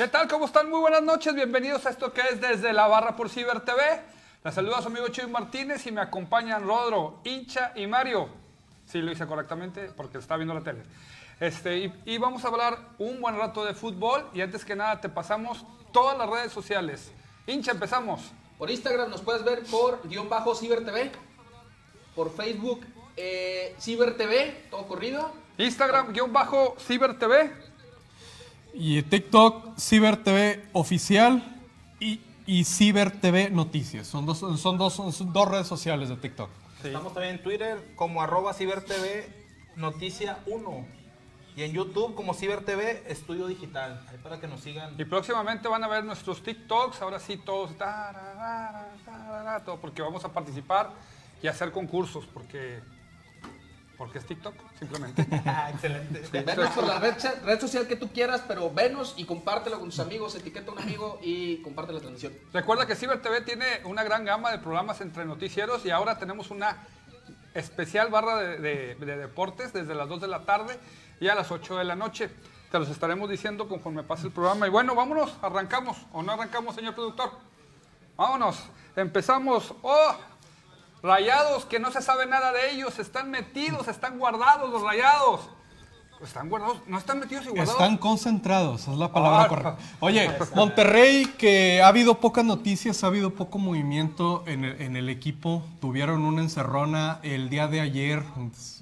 ¿Qué tal? ¿Cómo están? Muy buenas noches. Bienvenidos a esto que es desde la barra por Ciber TV. Les saluda su amigo Chuy Martínez y me acompañan Rodro, Hincha y Mario. Sí, lo hice correctamente porque está viendo la tele. Este, y, y vamos a hablar un buen rato de fútbol y antes que nada te pasamos todas las redes sociales. Hincha, empezamos. Por Instagram nos puedes ver por guion bajo Ciber TV. Por Facebook eh, Ciber TV, todo corrido. Instagram, guion bajo, Ciber TV. Y TikTok, Ciber TV Oficial y, y Ciber TV Noticias. Son dos, son, dos, son dos redes sociales de TikTok. Estamos también en Twitter como arroba CiberTV Noticia 1. Y en YouTube como CiberTV Estudio Digital. Ahí para que nos sigan. Y próximamente van a ver nuestros TikToks, ahora sí todos, tararara, tararara, todo, porque vamos a participar y hacer concursos, porque, porque es TikTok, simplemente. Ah, Excelente. Venos por la red, red social que tú quieras, pero venos y compártelo con tus amigos, etiqueta a un amigo y comparte la transmisión. Recuerda que Ciber TV tiene una gran gama de programas entre noticieros y ahora tenemos una especial barra de, de- de deportes desde las 2 de la tarde y a las 8 de la noche. Te los estaremos diciendo conforme pase el programa. Y bueno, vámonos, arrancamos. ¿O no arrancamos, señor productor? Vámonos, empezamos. ¡Oh! Rayados, que no se sabe nada de ellos, están metidos, están guardados los rayados. Están guardados, no están metidos y guardados. Están concentrados, es la palabra Ah. correcta. Oye, Monterrey, que ha habido pocas noticias, ha habido poco movimiento en el, en el equipo. Tuvieron una encerrona el día de ayer.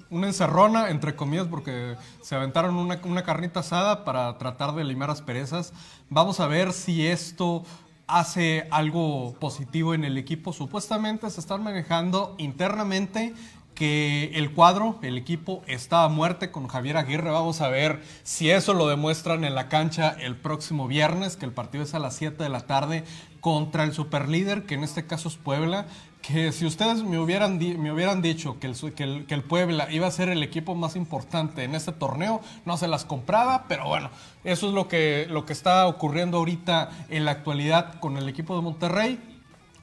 Una encerrona, entre comillas, porque se aventaron una, una carnita asada para tratar de limar asperezas. Vamos a ver si esto hace algo positivo en el equipo. Supuestamente se están manejando internamente que el cuadro, el equipo está a muerte con Javier Aguirre. Vamos a ver si eso lo demuestran en la cancha el próximo viernes, que el partido es a las 7 de la tarde contra el superlíder, que en este caso es Puebla. Que si ustedes me hubieran, me hubieran dicho que el, que, el, que el Puebla iba a ser el equipo más importante en este torneo, no se las compraba, pero bueno, eso es lo que, lo que está ocurriendo ahorita en la actualidad con el equipo de Monterrey.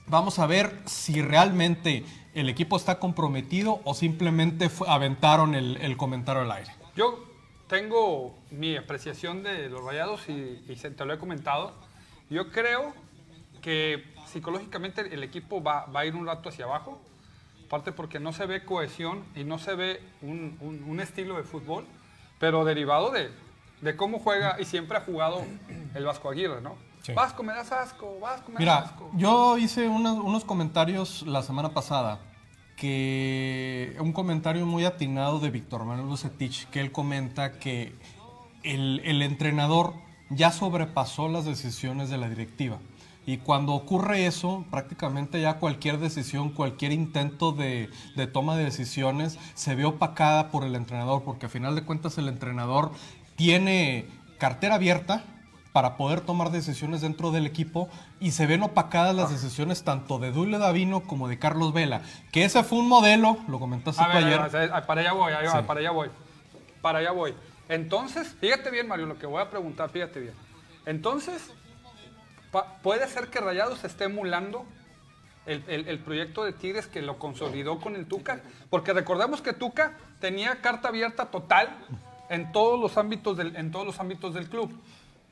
Vamos a ver si realmente el equipo está comprometido o simplemente aventaron el, comentario al aire. Yo tengo mi apreciación de los rayados y, y te lo he comentado. Yo creo que psicológicamente el equipo va, a ir un rato hacia abajo, aparte porque no se ve cohesión y no se ve un estilo de fútbol, pero derivado de, de cómo juega y siempre ha jugado el Vasco Aguirre, ¿no? Sí. Vasco, me das asco, Vasco, me das Mira, asco. yo hice unos, unos comentarios la semana pasada que un comentario muy atinado de Víctor Manuel Lucetich, que él comenta que el, el entrenador ya sobrepasó las decisiones de la directiva. Y cuando ocurre eso, prácticamente ya cualquier decisión, cualquier intento de, de toma de decisiones se ve opacada por el entrenador, porque a final de cuentas el entrenador tiene cartera abierta para poder tomar decisiones dentro del equipo y se ven opacadas las decisiones tanto de Dulio Davino como de Carlos Vela, que ese fue un modelo, lo comentaste A tú ver, ayer. a ver, para allá voy, Sí. para allá voy. Para allá voy. Entonces, fíjate bien, Mario, lo que voy a preguntar, fíjate bien. Entonces, puede ser que Rayados esté emulando el, el- el proyecto de Tigres que lo consolidó con el Tuca, porque recordemos que Tuca tenía carta abierta total en todos los ámbitos del, en todos los ámbitos del club.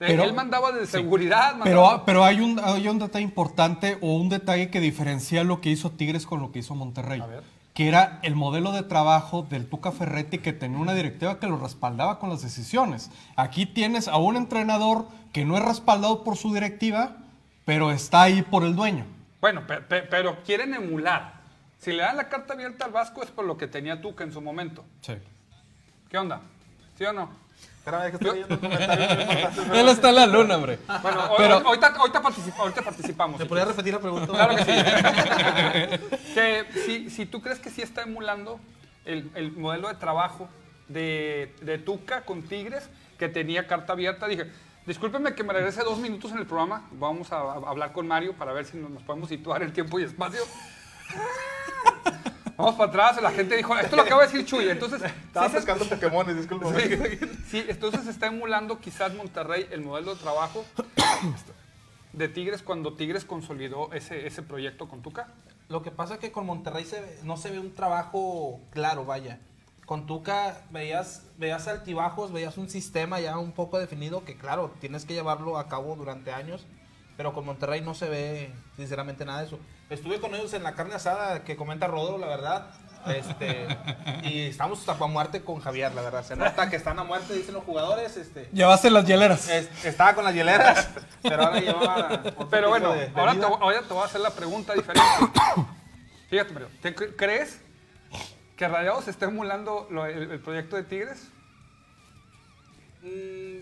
Eh, Pero- Él mandaba de seguridad, Pero, mandaba- pero hay, un, hay un detalle importante o un detalle que diferencia lo que hizo Tigres con lo que hizo Monterrey. A ver. Que era el modelo de trabajo del Tuca Ferretti que tenía una directiva que lo respaldaba con las decisiones. Aquí tienes a un entrenador que no es respaldado por su directiva, pero está ahí por el dueño. Bueno, pe- pe- pero quieren emular. Si le dan la carta abierta al Vasco es por lo que tenía Tuca en su momento. Sí. ¿Qué onda? ¿Sí o no? Espérame, que estoy leyendo un comentario. Él está en la luna, hombre. Bueno, hoy- Pero- ahorita, ahorita, participa- ahorita participamos. ¿Me si podría repetir la pregunta? Claro que sí. que si, si tú crees que sí está emulando el, el modelo de trabajo de, de Tuca con Tigres, que tenía carta abierta, dije, discúlpeme que me regrese dos minutos en el programa, vamos a, a hablar con Mario para ver si nos, nos podemos situar en tiempo y espacio. Vamos para atrás, la gente dijo, esto lo acaba de decir Chuy, entonces... Estaba sí pescando Pokémon, disculpa. Sí, sí, entonces está emulando quizás Monterrey el modelo de trabajo de Tigres cuando Tigres consolidó ese, ese proyecto con Tuca. Lo que pasa es que con Monterrey se ve- no se ve un trabajo claro, vaya. con Tuca veías, veías altibajos, veías un sistema ya un poco definido que claro, tienes que llevarlo a cabo durante años, pero con Monterrey no se ve sinceramente nada de eso. Estuve con ellos en la carne asada que comenta Rodro, la verdad. Este, y estamos a muerte con Javier, la verdad. Se nota que están a muerte, dicen los jugadores. Este, Llevaste las hieleras. es- estaba con las hieleras, pero ahora llevaba. otro Pero bueno, de ahora te, voy- ahora te voy a hacer la pregunta diferente. Fíjate, Mario, ¿te cre- ¿crees que Rayados está emulando lo- el, el proyecto de Tigres? Mm,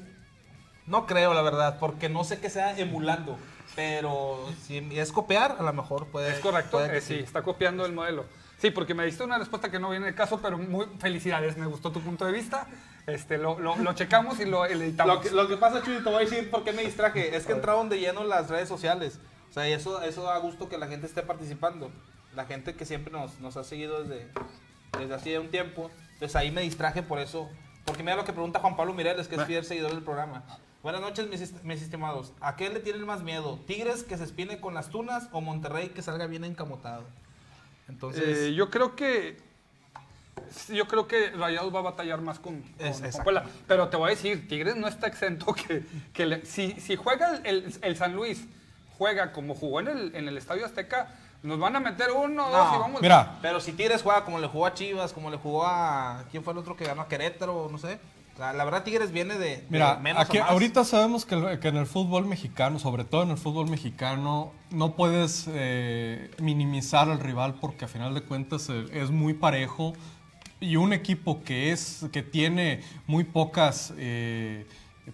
No creo, la verdad, porque no sé qué sea emulando. Pero si es copiar, a lo mejor puede. Es correcto, puede que eh, sí, está copiando el modelo. Sí, porque me diste una respuesta que no viene el caso, pero muy felicidades, me gustó tu punto de vista. Este, lo, lo- lo checamos y lo editamos. Lo que, lo que pasa, Chuy, te voy a decir por qué me distraje. Es que entraron de lleno las redes sociales. O sea, y eso, eso da gusto que la gente esté participando. La gente que siempre nos, nos ha seguido desde, desde hace un tiempo. Entonces ahí me distraje por eso. Porque mira lo que pregunta Juan Pablo Mireles, que es fiel seguidor del programa. Buenas noches, mis, est- mis estimados. ¿A qué le tienen más miedo? ¿Tigres que se espine con las tunas o Monterrey que salga bien encamotado? Entonces, Eh, yo creo que yo creo que Rayados va a batallar más con, con- Es- con. Puebla. Pero te voy a decir, Tigres no está exento que, que le- si, si juega el, el- el San Luis, juega como jugó en el, en el Estadio Azteca, nos van a meter uno, dos No, y vamos. Mira, Pero si Tigres juega como le jugó a Chivas, como le jugó a. ¿Quién fue el otro que ganó a Querétaro? No sé. O sea, la verdad, Tigres viene de, de Mira, menos aquí, a más. ahorita sabemos que en el fútbol mexicano, sobre todo en el fútbol mexicano, no puedes eh, minimizar al rival porque a final de cuentas eh, es muy parejo y un equipo que es que tiene muy pocas eh,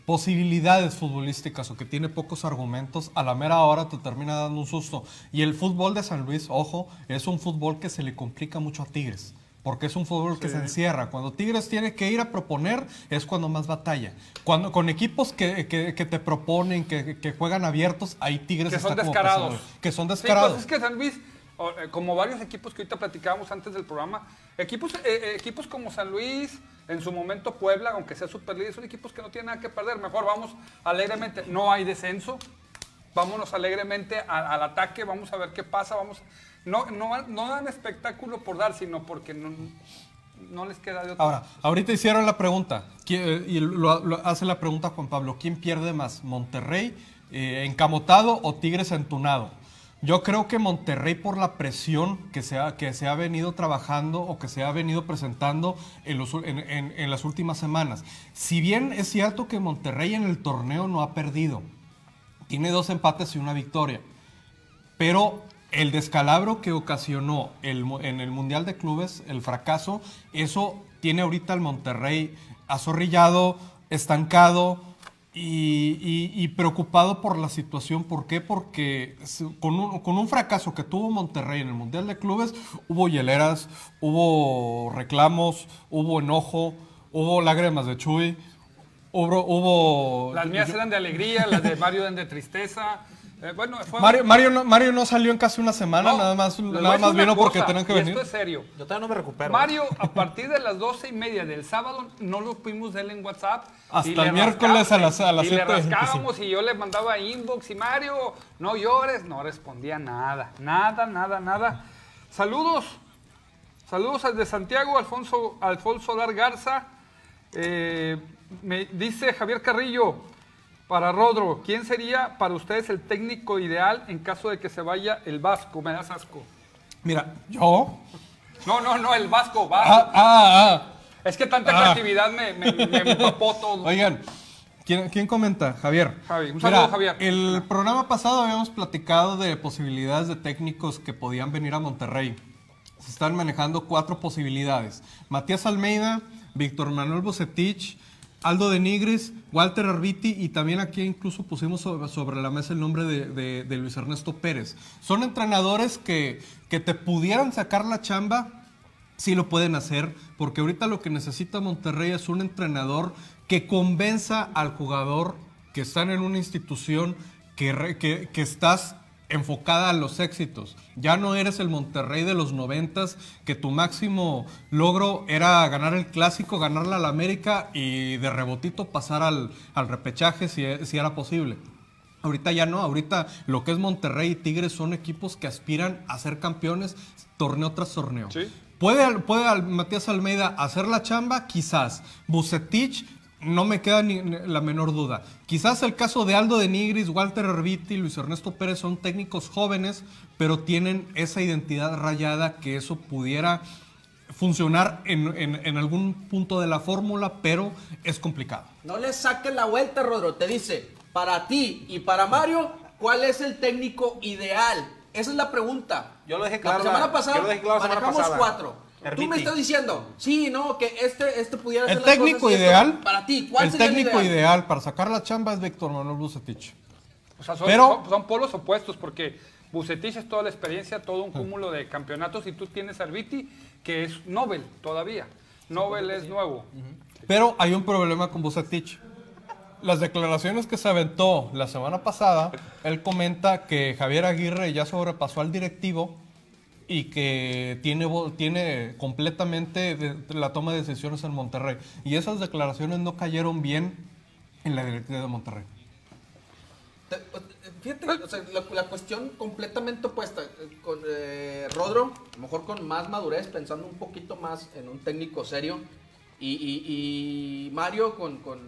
posibilidades futbolísticas o que tiene pocos argumentos, a la mera hora te termina dando un susto. Y el fútbol de San Luis, ojo, es un fútbol que se le complica mucho a Tigres. Porque es un fútbol que se encierra. Cuando Tigres tiene que ir a proponer, es cuando más batalla. Cuando con equipos que, que- que te proponen, que, que juegan abiertos, ahí Tigres que son está descarados. Que son Sí, descarados. pues es que San Luis, eh, como varios equipos que ahorita platicábamos antes del programa, equipos, eh, eh, equipos como San Luis, en su momento Puebla, aunque sea super líder, son equipos que no tienen nada que perder. Mejor vamos alegremente. No hay descenso. Vámonos alegremente a- al ataque, vamos a ver qué pasa. Vamos, no, no, dan espectáculo por dar, sino porque no, no les queda de otra. Ahora, ahorita hicieron la pregunta, ¿quién- eh, y lo, hace la pregunta Juan Pablo, ¿quién pierde más, Monterrey eh, encamotado o Tigres entunado? Yo creo que Monterrey por la presión que se ha, que se ha venido trabajando o que se ha venido presentando en- en las últimas semanas. Si bien es cierto que Monterrey en el torneo no ha perdido, tiene dos empates y una victoria. Pero el descalabro que ocasionó el en el Mundial de Clubes, el fracaso, eso tiene ahorita al Monterrey azorrillado, estancado y, y- y preocupado por la situación. ¿Por qué? Porque con un, con un fracaso que tuvo Monterrey en el Mundial de Clubes, hubo hieleras, hubo reclamos, hubo enojo, hubo lágrimas de Chuy. Hubo, hubo las mías eran de alegría, las de Mario eran de tristeza. Eh, bueno, fue- Mario, Mario, no, Mario no salió en casi una semana, No, nada más, nada más vino porque tenían que y venir. Esto es serio. Yo todavía no me recupero. Mario, a partir de las doce y media del sábado, no lo pudimos ver en WhatsApp. Hasta el le miércoles a las- a las Y le 7:25. rascábamos y yo le mandaba inbox y Mario, no llores. No respondía nada, nada, nada, nada. Saludos, saludos al de Santiago, Alfonso, Alfonso Dar Garza. Eh, me dice Javier Carrillo, para Rodro, ¿quién sería para ustedes el técnico ideal en caso de que se vaya el Vasco? Me das asco. Mira, yo. No, no, no, el Vasco, Vasco. Ah, ah, Es que tanta Ah. creatividad me, me, me empapó todo. ah. Oigan, ¿quién, quién comenta? Javier. Javi, un saludo, Mira, Javier. El programa pasado habíamos platicado de posibilidades de técnicos que podían venir a Monterrey. Se están manejando cuatro posibilidades. Matías Almeida, Víctor Manuel Bocetich, Aldo de Nigris, Walter Arbiti y también aquí incluso pusimos sobre, la mesa el nombre de, Luis Ernesto Pérez. Son entrenadores que, que te pudieran sacar la chamba sí lo pueden hacer, porque ahorita lo que necesita Monterrey es un entrenador que convenza al jugador que están en una institución que, que estás enfocada a los éxitos. Ya no eres el Monterrey de los noventas, que tu máximo logro era ganar el clásico, ganarle al América y de rebotito pasar al, al repechaje si, si era posible. Ahorita ya no, ahorita lo que es Monterrey y Tigres son equipos que aspiran a ser campeones torneo tras torneo. Sí. ¿Puede, puede Matías Almeida hacer la chamba? Quizás. Bucetich, no me queda ni la menor duda. Quizás el caso de Aldo de Nigris, Walter Herbiti, Luis Ernesto Pérez son técnicos jóvenes, pero tienen esa identidad rayada que eso pudiera funcionar en, en- en algún punto de la fórmula, pero es complicado. No le saques la vuelta, Rodro. Te dice, para ti y para Mario, ¿cuál es el técnico ideal? Esa es la pregunta. Yo lo dejé claro La semana pasada yo lo dejé claro la semana manejamos pasada. cuatro. Tú me estás diciendo, sí, no, que este, este pudiera hacer El técnico cosas y esto ideal. Para ti, ¿cuál el sería técnico el ideal para sacar la chamba es Víctor Manuel Bucetich. O sea, son, Pero- son- son polos opuestos porque Bucetich es toda la experiencia, todo un cúmulo de campeonatos y tú tienes a Arbiti que es Nobel todavía. Nobel es nuevo. Pero hay un problema con Bucetich. Las declaraciones que se aventó la semana pasada, él comenta que Javier Aguirre ya sobrepasó al directivo y que tiene, tiene completamente de- la toma de decisiones en Monterrey. Y esas declaraciones no cayeron bien en la directiva de Monterrey. Te- Fíjate, o sea, la, la cuestión completamente opuesta. eh, Con eh, Rodro, a lo mejor con más madurez, pensando un poquito más en un técnico serio. Y, y- y Mario con, con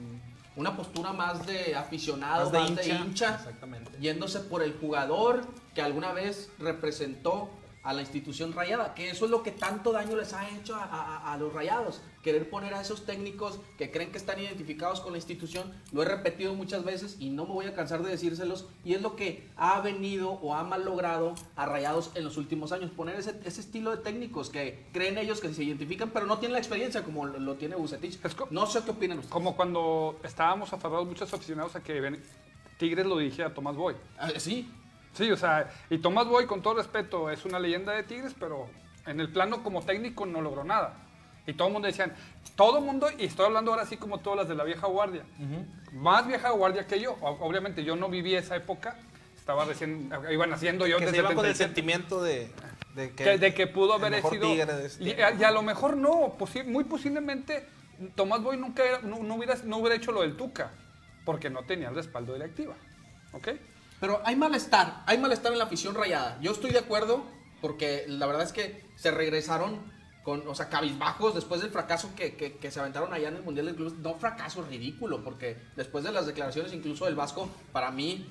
una postura más de aficionado, Más más de de hincha. hincha, Exactamente. yéndose por el jugador que alguna vez representó a la institución rayada, que eso es lo que tanto daño les ha hecho a, a- a los rayados, querer poner a esos técnicos que creen que están identificados con la institución, lo he repetido muchas veces y no me voy a cansar de decírselos, y es lo que ha venido o ha mal logrado a rayados en los últimos años, poner ese, ese estilo de técnicos que creen ellos que se identifican, pero no tienen la experiencia como lo, lo tiene Bucetich. No sé qué opinan ustedes. Como cuando estábamos aferrados muchos aficionados a que ven- Tigres lo dirigía a Tomás Boy. Ah, sí, Sí, o sea, y Tomás Boy, con todo respeto, es una leyenda de Tigres, pero en el plano como técnico no logró nada. Y todo el mundo decían, todo el mundo, y estoy hablando ahora así como todas las de la vieja guardia, más vieja guardia que yo. Obviamente yo no viví esa época, estaba recién, iba naciendo yo Que desde se iban con el 77. sentimiento de, de que, que, de que pudo haber sido. de este- y, a, y a lo mejor no, posi- muy posiblemente Tomás Boy nunca era- no, no hubiera, no hubiera hecho lo del Tuca, porque no tenía el respaldo directiva. ¿Ok? Pero hay malestar, hay malestar en la afición rayada. Yo estoy de acuerdo porque la verdad es que se regresaron con, o sea, cabizbajos después del fracaso que, que- que se aventaron allá en el Mundial de Clubes. No fracaso ridículo, porque después de las declaraciones incluso del Vasco, para mí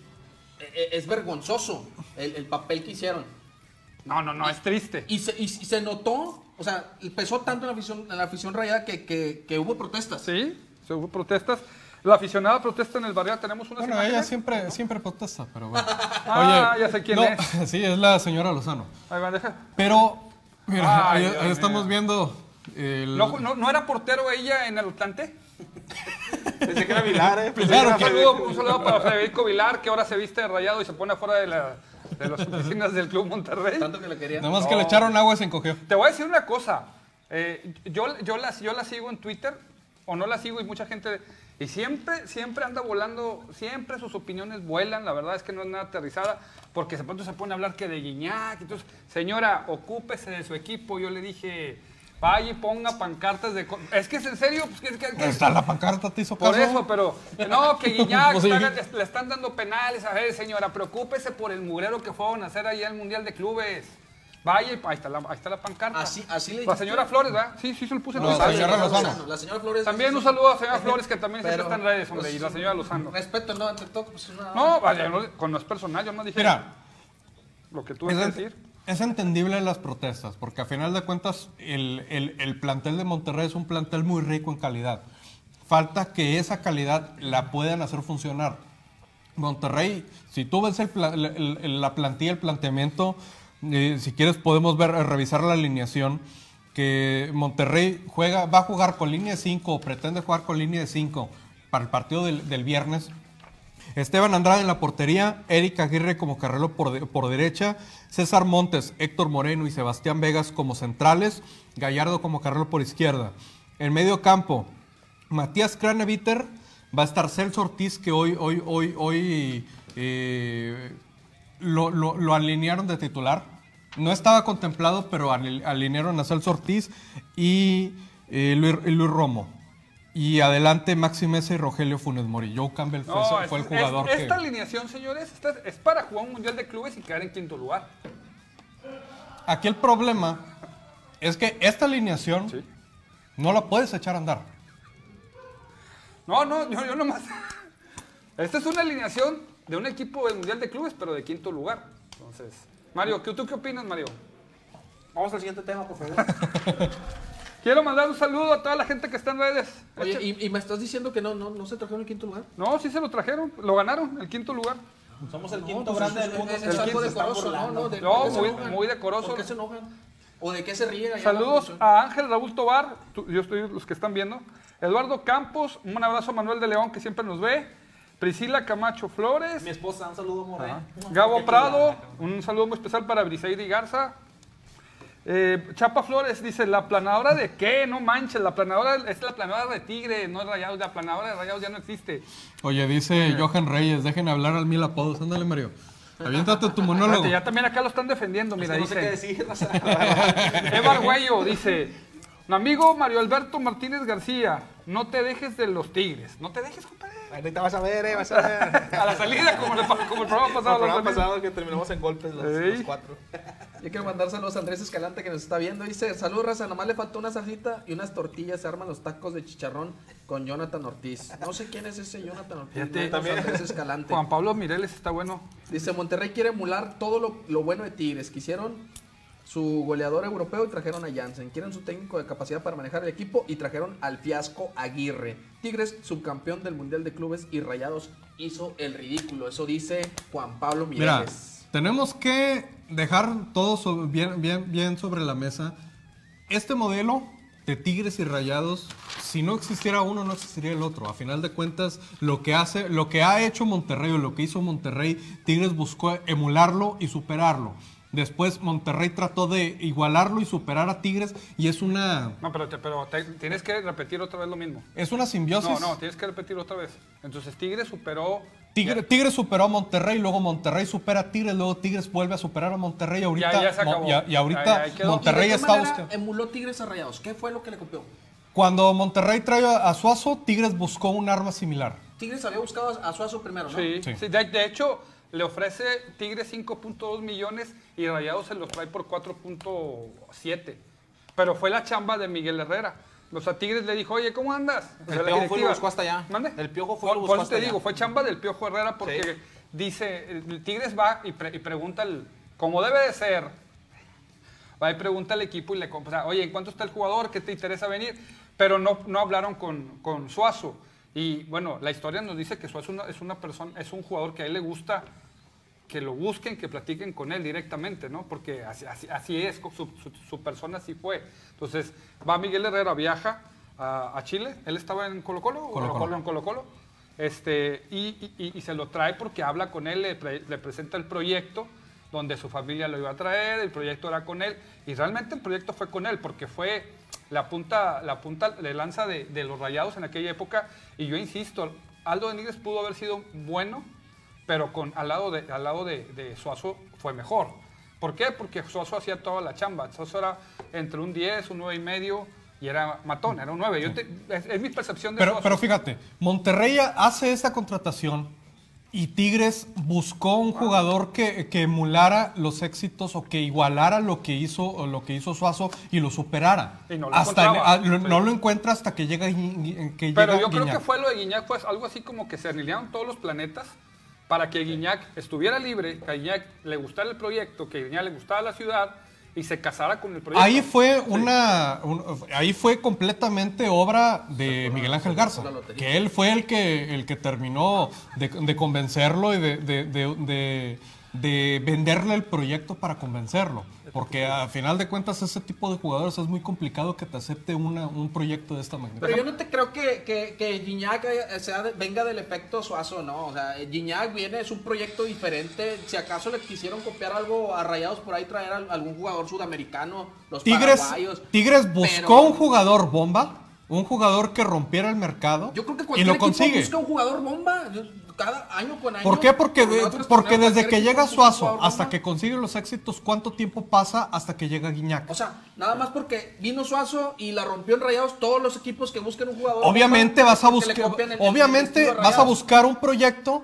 eh, eh, es vergonzoso el, el papel que hicieron. No, no, no, es triste. Y se, y- y se notó, o sea, pesó tanto en la afición, en la afición rayada que, que- que hubo protestas. Sí, se hubo protestas. La aficionada protesta en el barrio. Tenemos unas Bueno, imágenes. ella siempre, siempre protesta, pero bueno. Ah, ya sé quién no, es. Sí, es la señora Lozano. Ahí va, deja. Pero, mira, Ay, ahí, estamos viendo el... ¿No, no, no era portero ella en el Atlante? Pensé que era Vilar, ¿eh? Pensé Claro que Un era saludo, un saludo para Federico Vilar, que ahora se viste de rayado y se pone afuera de, la- de las oficinas del Club Monterrey. Tanto que le querían. Nada más que le echaron agua y se encogió. Te voy a decir una cosa. eh, yo, yo, la, yo la sigo en Twitter, o no la sigo, y mucha gente. Y siempre, siempre anda volando, siempre sus opiniones vuelan. La verdad es que no es nada aterrizada, porque de pronto se pone a hablar que de Guiñac. Entonces, señora, ocúpese de su equipo. Yo le dije, vaya y ponga pancartas de. Es que es en serio. Pues, que- que- Está la pancarta, te hizo por caso. eso, pero no, que Guiñac sí. le están dando penales. A ver, señora, preocúpese por el mugrero que fueron a hacer ahí al Mundial de Clubes. Vaya, ahí está la, ahí está la pancarta. Así, así le La señora Flores, ¿verdad? Sí, sí, se lo puse en No, la señora Lozano. La señora Flores. También un saludo a la señora Flores, que también siempre está en redes, hombre, pues, y la señora Lozano. Respeto, no, ante todo, pues una... No, no, con no es personal, yo no dije Mira, lo que tú es, vas a ent- decir. es entendible las protestas, porque a final de cuentas el, el- el plantel de Monterrey es un plantel muy rico en calidad. Falta que esa calidad la puedan hacer funcionar. Monterrey, si tú ves el pla- el- el- la plantilla, el planteamiento, si quieres podemos ver, eh, revisar la alineación, que Monterrey juega, va a jugar con línea de 5 o pretende jugar con línea de 5 para el partido del, del viernes. Esteban Andrade en la portería, Eric Aguirre como carrero por, de- por derecha, César Montes, Héctor Moreno y Sebastián Vegas como centrales, Gallardo como carrero por izquierda. En medio campo, Matías Craneviter, va a estar Celso Ortiz que hoy, hoy, hoy, hoy eh, lo, lo- lo alinearon de titular. No estaba contemplado, pero alinearon a Celso Ortiz y eh, Luis, y Luis Romo. Y adelante Maxi Mesa y Rogelio Funes Mori. Joe Campbell fue, No, fue el jugador es- que... Esta alineación, señores, esta es para jugar un mundial de clubes y quedar en quinto lugar. Aquí el problema es que esta alineación Sí. no la puedes echar a andar. No, no, yo, yo nomás. Esta es una alineación de un equipo del Mundial de Clubes, pero de quinto lugar. Entonces, Mario, ¿qué- ¿tú qué opinas, Mario? Vamos al siguiente tema, por favor. Quiero mandar un saludo a toda la gente que está en redes. Oye, y, y me estás diciendo que no, no, no se trajeron el quinto lugar. No, sí se lo trajeron, lo ganaron, el quinto lugar. Somos el No, quinto pues grande del mundo. Es, es algo decoroso, ¿no? de- No, ¿por qué se muy- enojan? muy decoroso. ¿Por qué se enojan? ¿O de qué se ríen? Saludos a Ángel Raúl Tobar, tú- yo estoy los que están viendo. Eduardo Campos, un abrazo a Manuel de León que siempre nos ve. Priscila Camacho Flores. Mi esposa, un saludo, Moré. Gabo Prado, un saludo muy especial para Briseida y Garza. Eh, Chapa Flores dice, ¿la planadora de qué? No manches, la planadora es la planadora de Tigre, no es Rayados, la planadora de Rayados ya no existe. Oye, dice Johan Reyes, dejen hablar al mil apodos. Ándale, Mario. Aviéntate tu monólogo. Ya también acá lo están defendiendo, Es mira, que no sé qué dice. decir. o sea, Eva Arguello dice, mi amigo Mario Alberto Martínez García, no te dejes de los Tigres, no te dejes, compadre. Ahorita vas a ver, eh, vas a ver. A la salida, como, le pa- como el programa El pasado. programa salida. pasado que terminamos en golpes los, cuatro. Yo quiero mandar saludos a Andrés Escalante que nos está viendo. Dice, salud raza, nomás le faltó una salsita y unas tortillas. Se arman los tacos de chicharrón con Jonathan Ortiz. No sé quién es ese Jonathan Ortiz. Fíjate, no, es también. Andrés Escalante. Juan Pablo Mireles está bueno. Dice, Monterrey quiere emular todo lo, lo bueno de Tigres. Quisieron su goleador europeo y trajeron a Jansen. Quieren su técnico de capacidad para manejar el equipo y trajeron al fiasco Aguirre. Tigres, subcampeón del Mundial de Clubes y Rayados, hizo el ridículo. Eso dice Juan Pablo Mira, Mireles. tenemos que dejar todo bien, bien, bien sobre la mesa. Este modelo de Tigres y Rayados, si no existiera uno, no existiría el otro. A final de cuentas, lo que hace, lo que ha hecho Monterrey o lo que hizo Monterrey, Tigres buscó emularlo y superarlo. Después Monterrey trató de igualarlo y superar a Tigres y es una No, pero, te- pero te- tienes que repetir otra vez lo mismo. es una simbiosis. No, no, tienes que repetir otra vez. Entonces Tigre superó. Tigre- Tigres superó a Monterrey, luego Monterrey supera a Tigres, luego Tigres vuelve a superar a Monterrey. Ahorita, Ya, ya se acabó. Y- y ahorita. Monterrey ¿Y de qué está buscando. emuló Tigres a Rayados? ¿Qué fue lo que le copió? Cuando Monterrey trae a a Suazo, Tigres buscó un arma similar. Tigres había buscado a Suazo primero, ¿no? Sí, Sí. sí, De, de hecho, le ofrece Tigre 5.2 millones y Rayados se los trae por 4.7. Pero fue la chamba de Miguel Herrera. O sea, Tigres le dijo, oye, ¿cómo andas? O sea, El Piojo fue y lo buscó hasta allá. ¿Mande? El Piojo fue y por eso te allá. digo, fue chamba del Piojo Herrera porque Sí. dice, el Tigres va y, pre- y pregunta, el, como debe de ser, va y pregunta al equipo y le compra, oye, ¿en cuánto está el jugador? ¿Qué te interesa venir? Pero no, no hablaron con, con Suazo. Y bueno, la historia nos dice que Suazo una- es una persona, es un jugador que a él le gusta que lo busquen, que platiquen con él directamente, ¿no? Porque así, así, así es, su, su- su persona así fue. Entonces, va Miguel Herrera, viaja a, a Chile, él estaba en Colo Colo, Colo Colo. en Colo Colo, este, y, y- y se lo trae porque habla con él, le, pre- le presenta el proyecto, donde su familia lo iba a traer, el proyecto era con él, y realmente el proyecto fue con él, porque fue la punta, la punta de lanza de, de los rayados en aquella época, y yo insisto, Aldo Benítez pudo haber sido bueno, pero con, al lado, de, al lado de, de Suazo fue mejor. ¿Por qué? Porque Suazo hacía toda la chamba. Suazo era entre un 10, un 9 y medio y era matón, era un 9. Yo te- es, es mi percepción de Pero, Suazo. pero fíjate, Monterrey hace esta contratación y Tigres buscó un jugador que, que emulara los éxitos o que igualara lo que hizo o lo que hizo Suazo y lo superara. Y no lo hasta encontraba. ah, lo-. No lo encuentra hasta que llega, que Pero llega yo creo que fue lo de Guiñac, pues algo así como que se alinearon todos los planetas para que Guiñac estuviera libre, que a Guiñac le gustara el proyecto, que a Guiñac le gustara la ciudad y se casara con el proyecto. Ahí fue Sí. una, un- ahí fue completamente obra de Miguel Ángel Garza, que él fue el que el que terminó de, de convencerlo y de, de- de- de- de venderle el proyecto para convencerlo, porque a final de cuentas ese tipo de jugadores es muy complicado que te acepte una- un proyecto de esta magnitud. Pero yo no te creo que, que, que Gignac sea venga del efecto Suazo, ¿no? O sea, Gignac viene, es un proyecto diferente. Si acaso le quisieron copiar algo a Rayados por ahí, traer al- algún jugador sudamericano, los Tigres, paraguayos. Tigres buscó Pero- un jugador bomba, un jugador que rompiera el mercado Yo creo que y cualquier lo equipo consigue. busca un jugador bomba. Cada año con año. ¿Por qué? Porque, de- porque desde que llega Suazo hasta que consigue los éxitos, ¿cuánto tiempo pasa hasta que llega Guiñac? O sea, nada más porque vino Suazo y la rompió en Rayados, todos los equipos que busquen un jugador. Obviamente vas a buscar, obviamente vas a buscar un proyecto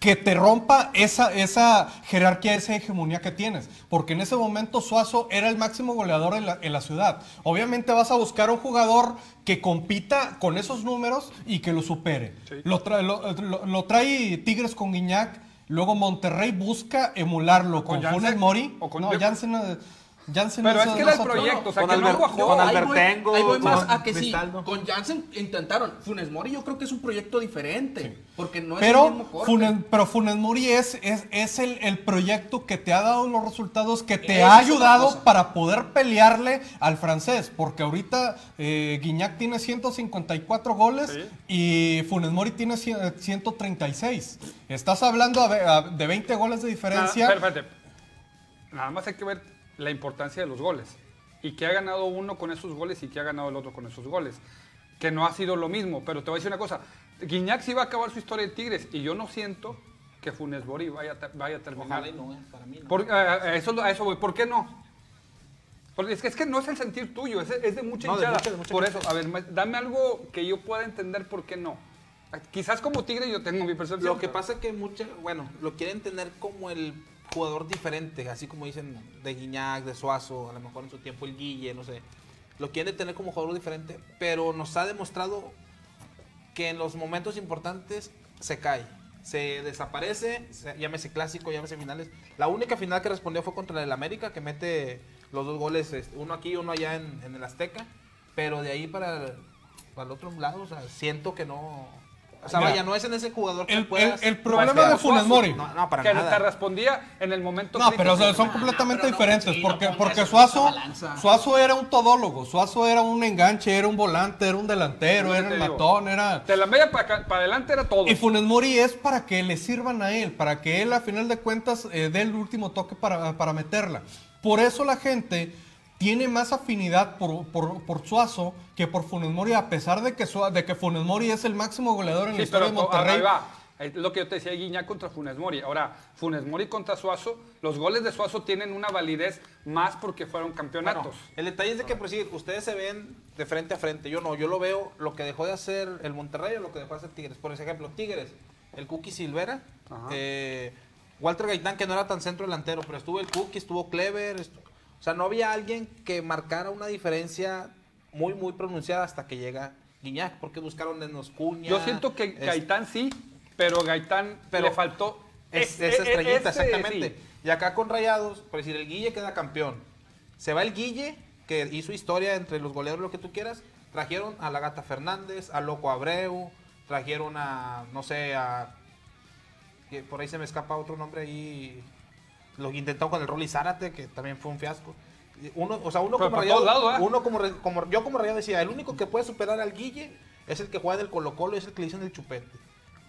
que te rompa esa, esa jerarquía, esa hegemonía que tienes. Porque en ese momento Suazo era el máximo goleador en la, en la ciudad. Obviamente vas a buscar un jugador que compita con esos números y que lo supere. Sí. Lo, trae, lo, lo- lo trae Tigres con Guiñac, luego Monterrey busca emularlo con con, Funes Mori. o con- no, Jansen Pero es, es que eh, era el otro. proyecto, o sea, Con que no Albert- cuajó. con ahí voy- Albertengo, Ahí voy más con a que sí. Cristaldo. Con Jansen intentaron. Funes Mori yo creo que es un proyecto diferente. Porque no es el Pero mismo corte. Funes, pero Funes Mori es, es, es el, el proyecto que te ha dado los resultados, que te ha es otra ayudado para poder pelearle al francés. Porque ahorita eh, Guiñac tiene 154 goles Sí. y Funes Mori tiene 100 136. Estás hablando de 20 goles de diferencia. Nada, espérate, espérate. Nada más hay que ver la importancia de los goles. Y que ha ganado uno con esos goles y que ha ganado el otro con esos goles. Que no ha sido lo mismo. Pero te voy a decir una cosa. Guiñac sí va a acabar su historia de Tigres. Y yo no siento que Funes Mori vaya, vaya a terminar. Ojalá y no, eh, para mí no. Por- a, eso, a eso voy. ¿Por qué no? Porque es que, es que no es el sentir tuyo, es, es de mucha No, de hinchada. mucha- de mucha por eso, a ver, dame algo que yo pueda entender por qué no. Quizás como Tigre yo tengo mi percepción. Lo que pasa es que mucha, bueno, lo quieren tener como el jugador diferente, así como dicen de Guiñac, de Suazo, a lo mejor en su tiempo el Guille, no sé. Lo quieren tener como jugador diferente, pero nos ha demostrado que en los momentos importantes se cae, se desaparece, se- llámese clásico, llámese finales. La única final que respondió fue contra el América, que mete los dos goles, este, uno aquí y uno allá en, el Azteca, pero de ahí para, el- para el otro lado, o sea, siento que no... O sea, Mira, vaya, no es en ese jugador que el, puedas... el- el problema de Funes Mori. No, no, para que nada. te respondía en el momento No, pero o sea, crítico. son completamente diferentes. no porque porque Suazo. Suazo era un todólogo. Suazo era un enganche, era un volante, era un delantero, era el matón, era. De la media para, acá- para adelante era todo. Y Funes Mori es para que le sirvan a él, para que él a final de cuentas eh, dé el último toque para, para meterla. Por eso la gente tiene más afinidad por, por, por Suazo que por Funes Mori, a pesar de que, de que Funes Mori es el máximo goleador en la Sí, historia pero de Monterrey. ahí va. Es lo que yo te decía, Guiñac contra Funes Mori. Ahora, Funes Mori contra Suazo, los goles de Suazo tienen una validez más porque fueron campeonatos. Bueno, el detalle es de que, pues sí, ustedes se ven de frente a frente. Yo no, yo lo veo lo que dejó de hacer el Monterrey o lo que dejó de hacer Tigres. Por ejemplo, Tigres, el Cookie Silvera, eh, Walter Gaitán, que no era tan centro delantero, pero estuvo el Cookie, estuvo Clever. estu- o sea, no había alguien que marcara una diferencia muy, muy pronunciada hasta que llega Guiñac, porque buscaron en Oscuña. Yo siento que este, Gaitán sí, pero Gaitán Pero le faltó Es, e- esa e- estrellita, ese, exactamente. sí. Y acá con Rayados, por decir, el Guille queda campeón. Se va el Guille, que hizo historia entre los goleadores, lo que tú quieras. Trajeron a la Gata Fernández, a Loco Abreu, trajeron a, no sé, a... Por ahí se me escapa otro nombre ahí. Lo intentaron con el Rolly Zárate, que también fue un fiasco. Uno, o sea, uno Pero como Rayado, ¿eh? uno como, como- yo como Rayado decía, el único que puede superar al Guille es el que juega del Colo Colo y es el que le dicen el chupete.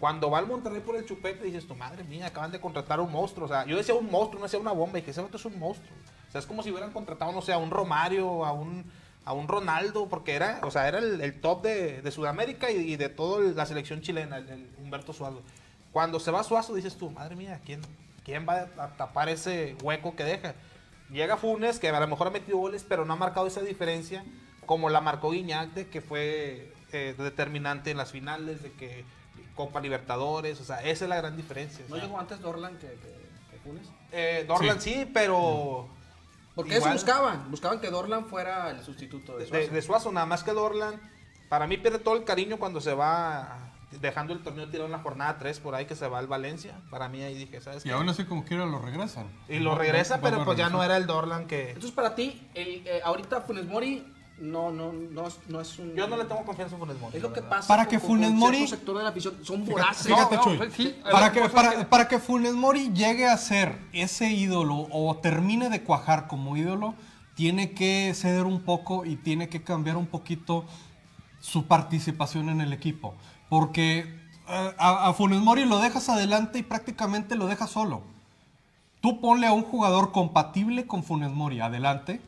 Cuando va al Monterrey por el chupete, dices, tu madre mía, acaban de contratar a un monstruo. O sea, yo decía un monstruo, no decía una bomba, y que ese vato es un monstruo. O sea, es como si hubieran contratado, no sé, a un Romario, a un, a un Ronaldo, porque era, o sea, era el, el top de, de Sudamérica y, y de toda la selección chilena, el, el Humberto Suazo. Cuando se va Suazo, dices tú, madre mía, ¿quién, ¿quién va a tapar ese hueco que deja? Llega Funes, que a lo mejor ha metido goles, pero no ha marcado esa diferencia como la marcó Guiñac, de que fue eh, determinante en las finales, de que Copa Libertadores, o sea, esa es la gran diferencia. o ¿No sea. llegó antes Dorlan que, que, que Funes? Eh, Dorlan sí, pero Porque Igual. eso buscaban. Buscaban que Dorlan fuera el sustituto de de, Suazo. de Suazo, nada más que Dorlan, para mí pierde todo el cariño cuando se va dejando el torneo tirado en la jornada 3 por ahí que se va al Valencia. Para mí ahí dije, ¿sabes Y qué? aún así como quiera lo regresan. Y lo regresa, a pero pues ya no era el Dorlan que... Entonces, para ti, el, eh, ahorita Funes Mori no, no, no, es- no es un... Yo no le tengo confianza en Funes Mori. Es lo que pasa Para con- que Funes con Mori- sector de la afición. Son voraces. fíjate, No, Chuy, no, sí, es para, que, para, que- para que Funes Mori llegue a ser ese ídolo o termine de cuajar como ídolo, tiene que ceder un poco y tiene que cambiar un poquito su participación en el equipo. Porque eh, a, a Funes Mori lo dejas adelante y prácticamente lo dejas solo. Tú ponle a un jugador compatible con Funes Mori adelante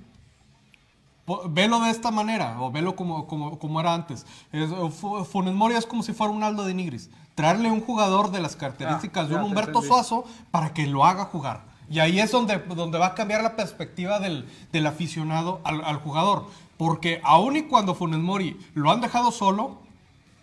Velo de esta manera, o velo como, como, como era antes. Es, Fu- Funes Mori es como si fuera un Aldo de Nigris. Traerle un jugador de las características Ah, de un Humberto. Suazo para que lo haga jugar. Y ahí es donde, donde va a cambiar la perspectiva del, del aficionado al, al jugador. Porque aun y cuando Funes Mori lo han dejado solo,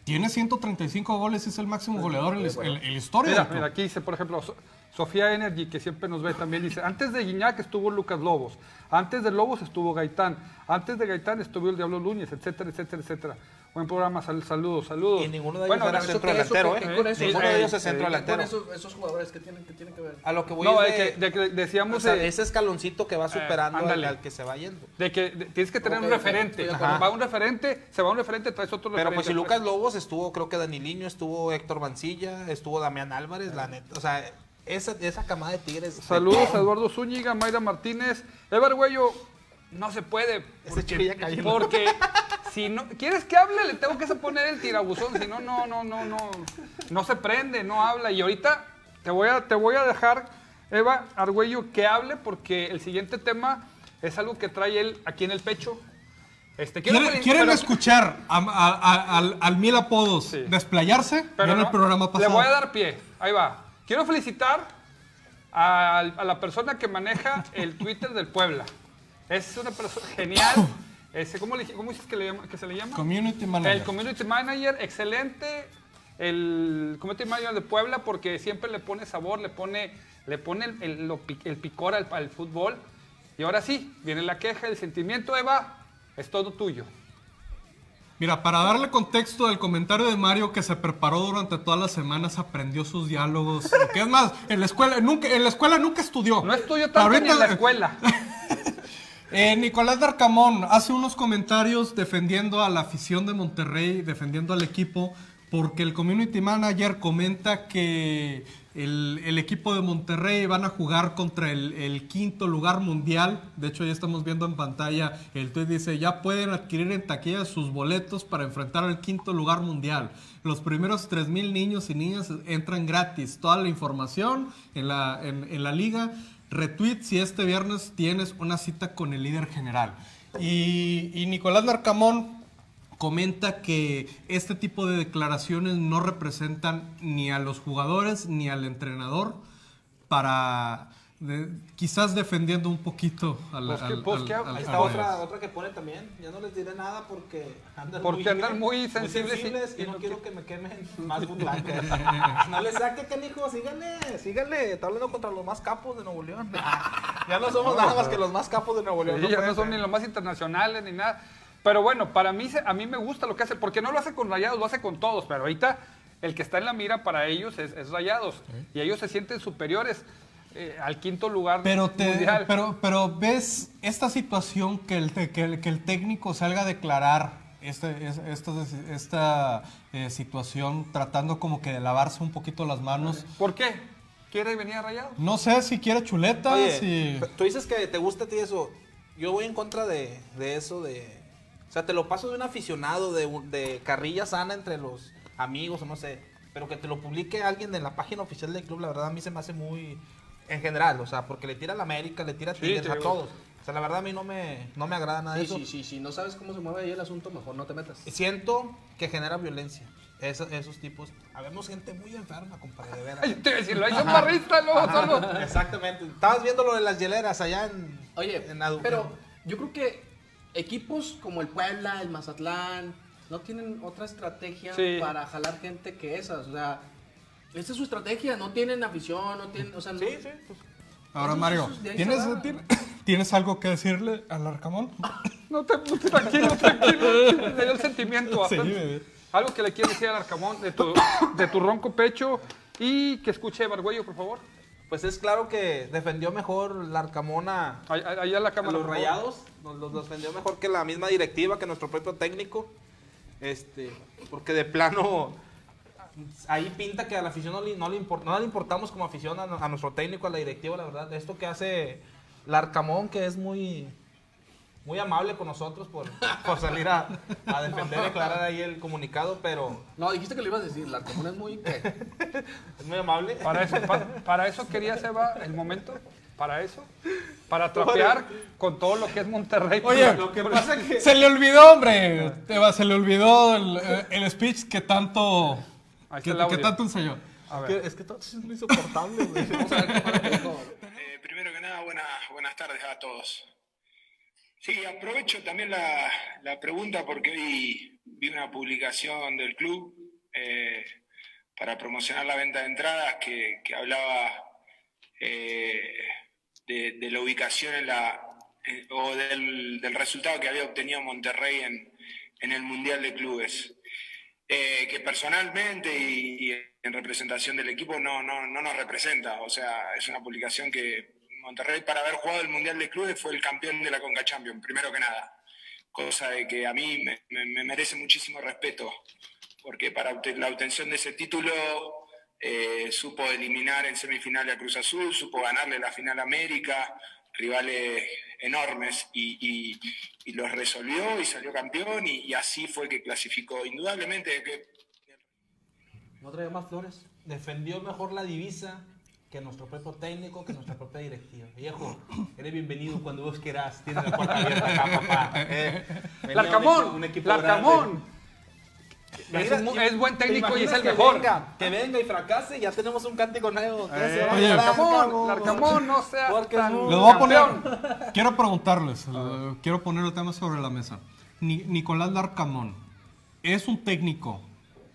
Tiene 135 goles, es el máximo goleador en la en- en la historia. Mira, aquí dice, por ejemplo, So- Sofía Energy, que siempre nos ve también, dice, antes de Guiñac estuvo Lucas Lobos, antes de Lobos estuvo Gaitán, antes de Gaitán estuvo el Diablo Núñez, etcétera, etcétera, etcétera. Buen programa, sal- saludos, saludos. Y ninguno de ellos Bueno, era centro ¿qué- eso delantero, ¿eh? con eso? Ninguno de ellos Eh, es centro eh, ¿Qué con delantero. esos, jugadores que tienen que, tienen que ver? A lo que voy No, es de que, de que decíamos o sea, de, ese escaloncito que va superando al, ándale. al que se va yendo. de que de- tienes que tener un referente. de va un referente, se va un referente, traes otro Pero referente. pues si Lucas Lobos estuvo, creo que Daniliño, estuvo Héctor Mancilla, estuvo Damián Álvarez, la neta. O sea, esa, esa camada de tigres. Saludos a Eduardo Zúñiga, Mayra Martínez. Eva Arguello, no se puede. Ese chico ya cayó. Porque si no quieres que hable, le tengo que poner el tirabuzón. Si no, no, no, no, no. No se prende, no habla. Y ahorita te voy a, te voy a dejar, Eva Argüello, que hable porque el siguiente tema es algo que trae él aquí en el pecho. Este, quiero ¿Quieren, quieren pero- escuchar a- a- a- al, al Mil Apodos Sí. desplayarse? pero no, el programa pasado. Le voy a dar pie. Ahí va. Quiero felicitar a, a la persona que maneja el Twitter del Puebla. Es una persona genial. Ese, ¿cómo, le, ¿Cómo dices que, le llama- que se le llama? Community Manager. El Community Manager, excelente. El Community Manager de Puebla porque siempre le pone sabor, le pone, le pone el, picor al, al fútbol. Y ahora sí, viene la queja, el sentimiento, Eva, es todo tuyo. Mira, para darle contexto del comentario de Mario que se preparó durante todas las semanas, aprendió sus diálogos. Que es más, en la escuela nunca, en la escuela nunca estudió. No estudió tanto ni en la escuela. Eh, Nicolás Darcamón hace unos comentarios defendiendo a la afición de Monterrey, defendiendo al equipo, porque el community manager comenta que el, el equipo de Monterrey van a jugar contra el, el quinto lugar mundial. De hecho, ya estamos viendo en pantalla el tweet dice, ya pueden adquirir en taquilla sus boletos para enfrentar al quinto lugar mundial. Los primeros 3.000 niños y niñas entran gratis. Toda la información en la, en, en la liga. Retweet si este viernes tienes una cita con el líder general. Y, y Nicolás Narcamón comenta que este tipo de declaraciones no representan ni a los jugadores ni al entrenador para de- quizás defendiendo un poquito al, Pues que- pues al- que- al- ahí Ahí al está otra, otra que pone también. Ya no les diré nada porque andan Porque andan muy sensibles y- sensibles y, y no no quiero que me quemen más burlacas. no le saque, canijo, síganle, síganle. Está hablando contra los más capos de Nuevo León. ya no somos nada más que los más capos de Nuevo León. Sí, ya no son ser. ni los más internacionales ni nada. Pero bueno, para mí, se- a mí me gusta lo que hace, porque no lo hace con Rayados, lo hace con todos, pero ahorita el que está en la mira para ellos es, es Rayados. Y ellos se sienten superiores eh, al quinto lugar Pero, te, mundial. pero, pero ves esta situación que el, que el, que el técnico salga a declarar este, es- esta, esta eh, situación tratando como que de lavarse un poquito las manos. ¿Por qué? ¿Quiere venir a Rayados? No sé si quiere chuletas Oye, y... tú dices que te gusta a ti eso. Yo voy en contra de, de eso, de... O sea, te lo paso de un aficionado, de, de carrilla sana entre los amigos o no sé. Pero que te lo publique alguien en la página oficial del club, la verdad a mí se me hace muy... En general, o sea, porque le tira a la América, le tira a Sí, Tigres, a todos. O sea, la verdad a mí no me, no me agrada nada de Sí, eso. sí, sí, si no sabes cómo se mueve ahí el asunto, mejor no te metas. Siento que genera violencia. Esos, esos tipos. Habemos gente muy enferma, compadre, de veras. Ay, te decir, lo hizo un barrista, luego solo. Exactamente. Estabas viendo lo de las hieleras allá en... Oye, en Adu- pero yo creo que equipos como el Puebla, el Mazatlán, no tienen otra estrategia Sí. para jalar gente que esas. O sea, esa es su estrategia. No tienen afición, no tienen. O sea, no- Sí, sí. pues, Ahora, Mario, ¿tienes, ¿tienes algo que decirle al Arcamón? No te tranquilo, tranquilo. Le dio el sentimiento. Sí, bebé. Algo que le quieres decir al Arcamón de tu, de tu ronco pecho y que escuche Barguello, por favor. Pues es claro que defendió mejor la Arcamona Ahí- ahí- Allá en la a cámara. los rayados. Nos los defendió mejor que la misma directiva, que nuestro propio técnico. Este, porque de plano ahí pinta que a la afición no le, no le, no le importamos como afición a, a nuestro técnico, a la directiva, la verdad. Esto que hace la Arcamón, que es muy, muy amable con nosotros por, por salir a, a defender y aclarar ahí el comunicado, pero No, dijiste que lo ibas a decir. La comuna es muy. ¿qué? es muy amable. Para eso, pa- para eso quería Seba el momento. Para eso. Para trapear con todo lo que es Monterrey. Oye, Lo que pasa que... Se le olvidó, hombre. Eva, se le olvidó el, eh, el speech que tanto, Ahí el audio. tanto ensayó. A Es ver. que, es que todo es muy insoportable, güey. Vamos a ver qué. Eh, primero que nada, buenas, buenas tardes a todos. Sí, aprovecho también la, la pregunta porque hoy vi una publicación del club eh, para promocionar la venta de entradas que, que hablaba eh, de, de la ubicación en la, eh, o del, del resultado que había obtenido Monterrey en, en el Mundial de Clubes. Eh, que personalmente y, en representación del equipo no, no, no nos representa. O sea, es una publicación que Monterrey, para haber jugado el Mundial de Clubes, fue el campeón de la Conca Champions, primero que nada. Cosa de que a mí me, me- me merece muchísimo respeto, porque para la obtención de ese título eh, supo eliminar en semifinales a Cruz Azul, supo ganarle la final a América, rivales enormes, y, y- y los resolvió y salió campeón, y, y así fue que clasificó. Indudablemente que ¿No traía más flores? Defendió mejor la divisa que nuestro propio técnico, que nuestra propia directiva. Viejo, eres bienvenido cuando vos quieras. Tienes la puerta abierta acá, papá. Eh, Larcamón, un equipo Larcamón. grande. Es, un mu- es buen ¿Te técnico y es el que mejor. Venga, que venga y fracase, ya tenemos un cántico nuevo. ¿Qué se va a Oye, llamar? Larcamón, Larcamón, no sea Porque tan Les voy a poner, quiero preguntarles, eh, quiero poner el tema sobre la mesa. Ni- Nicolás Larcamón, ¿es un técnico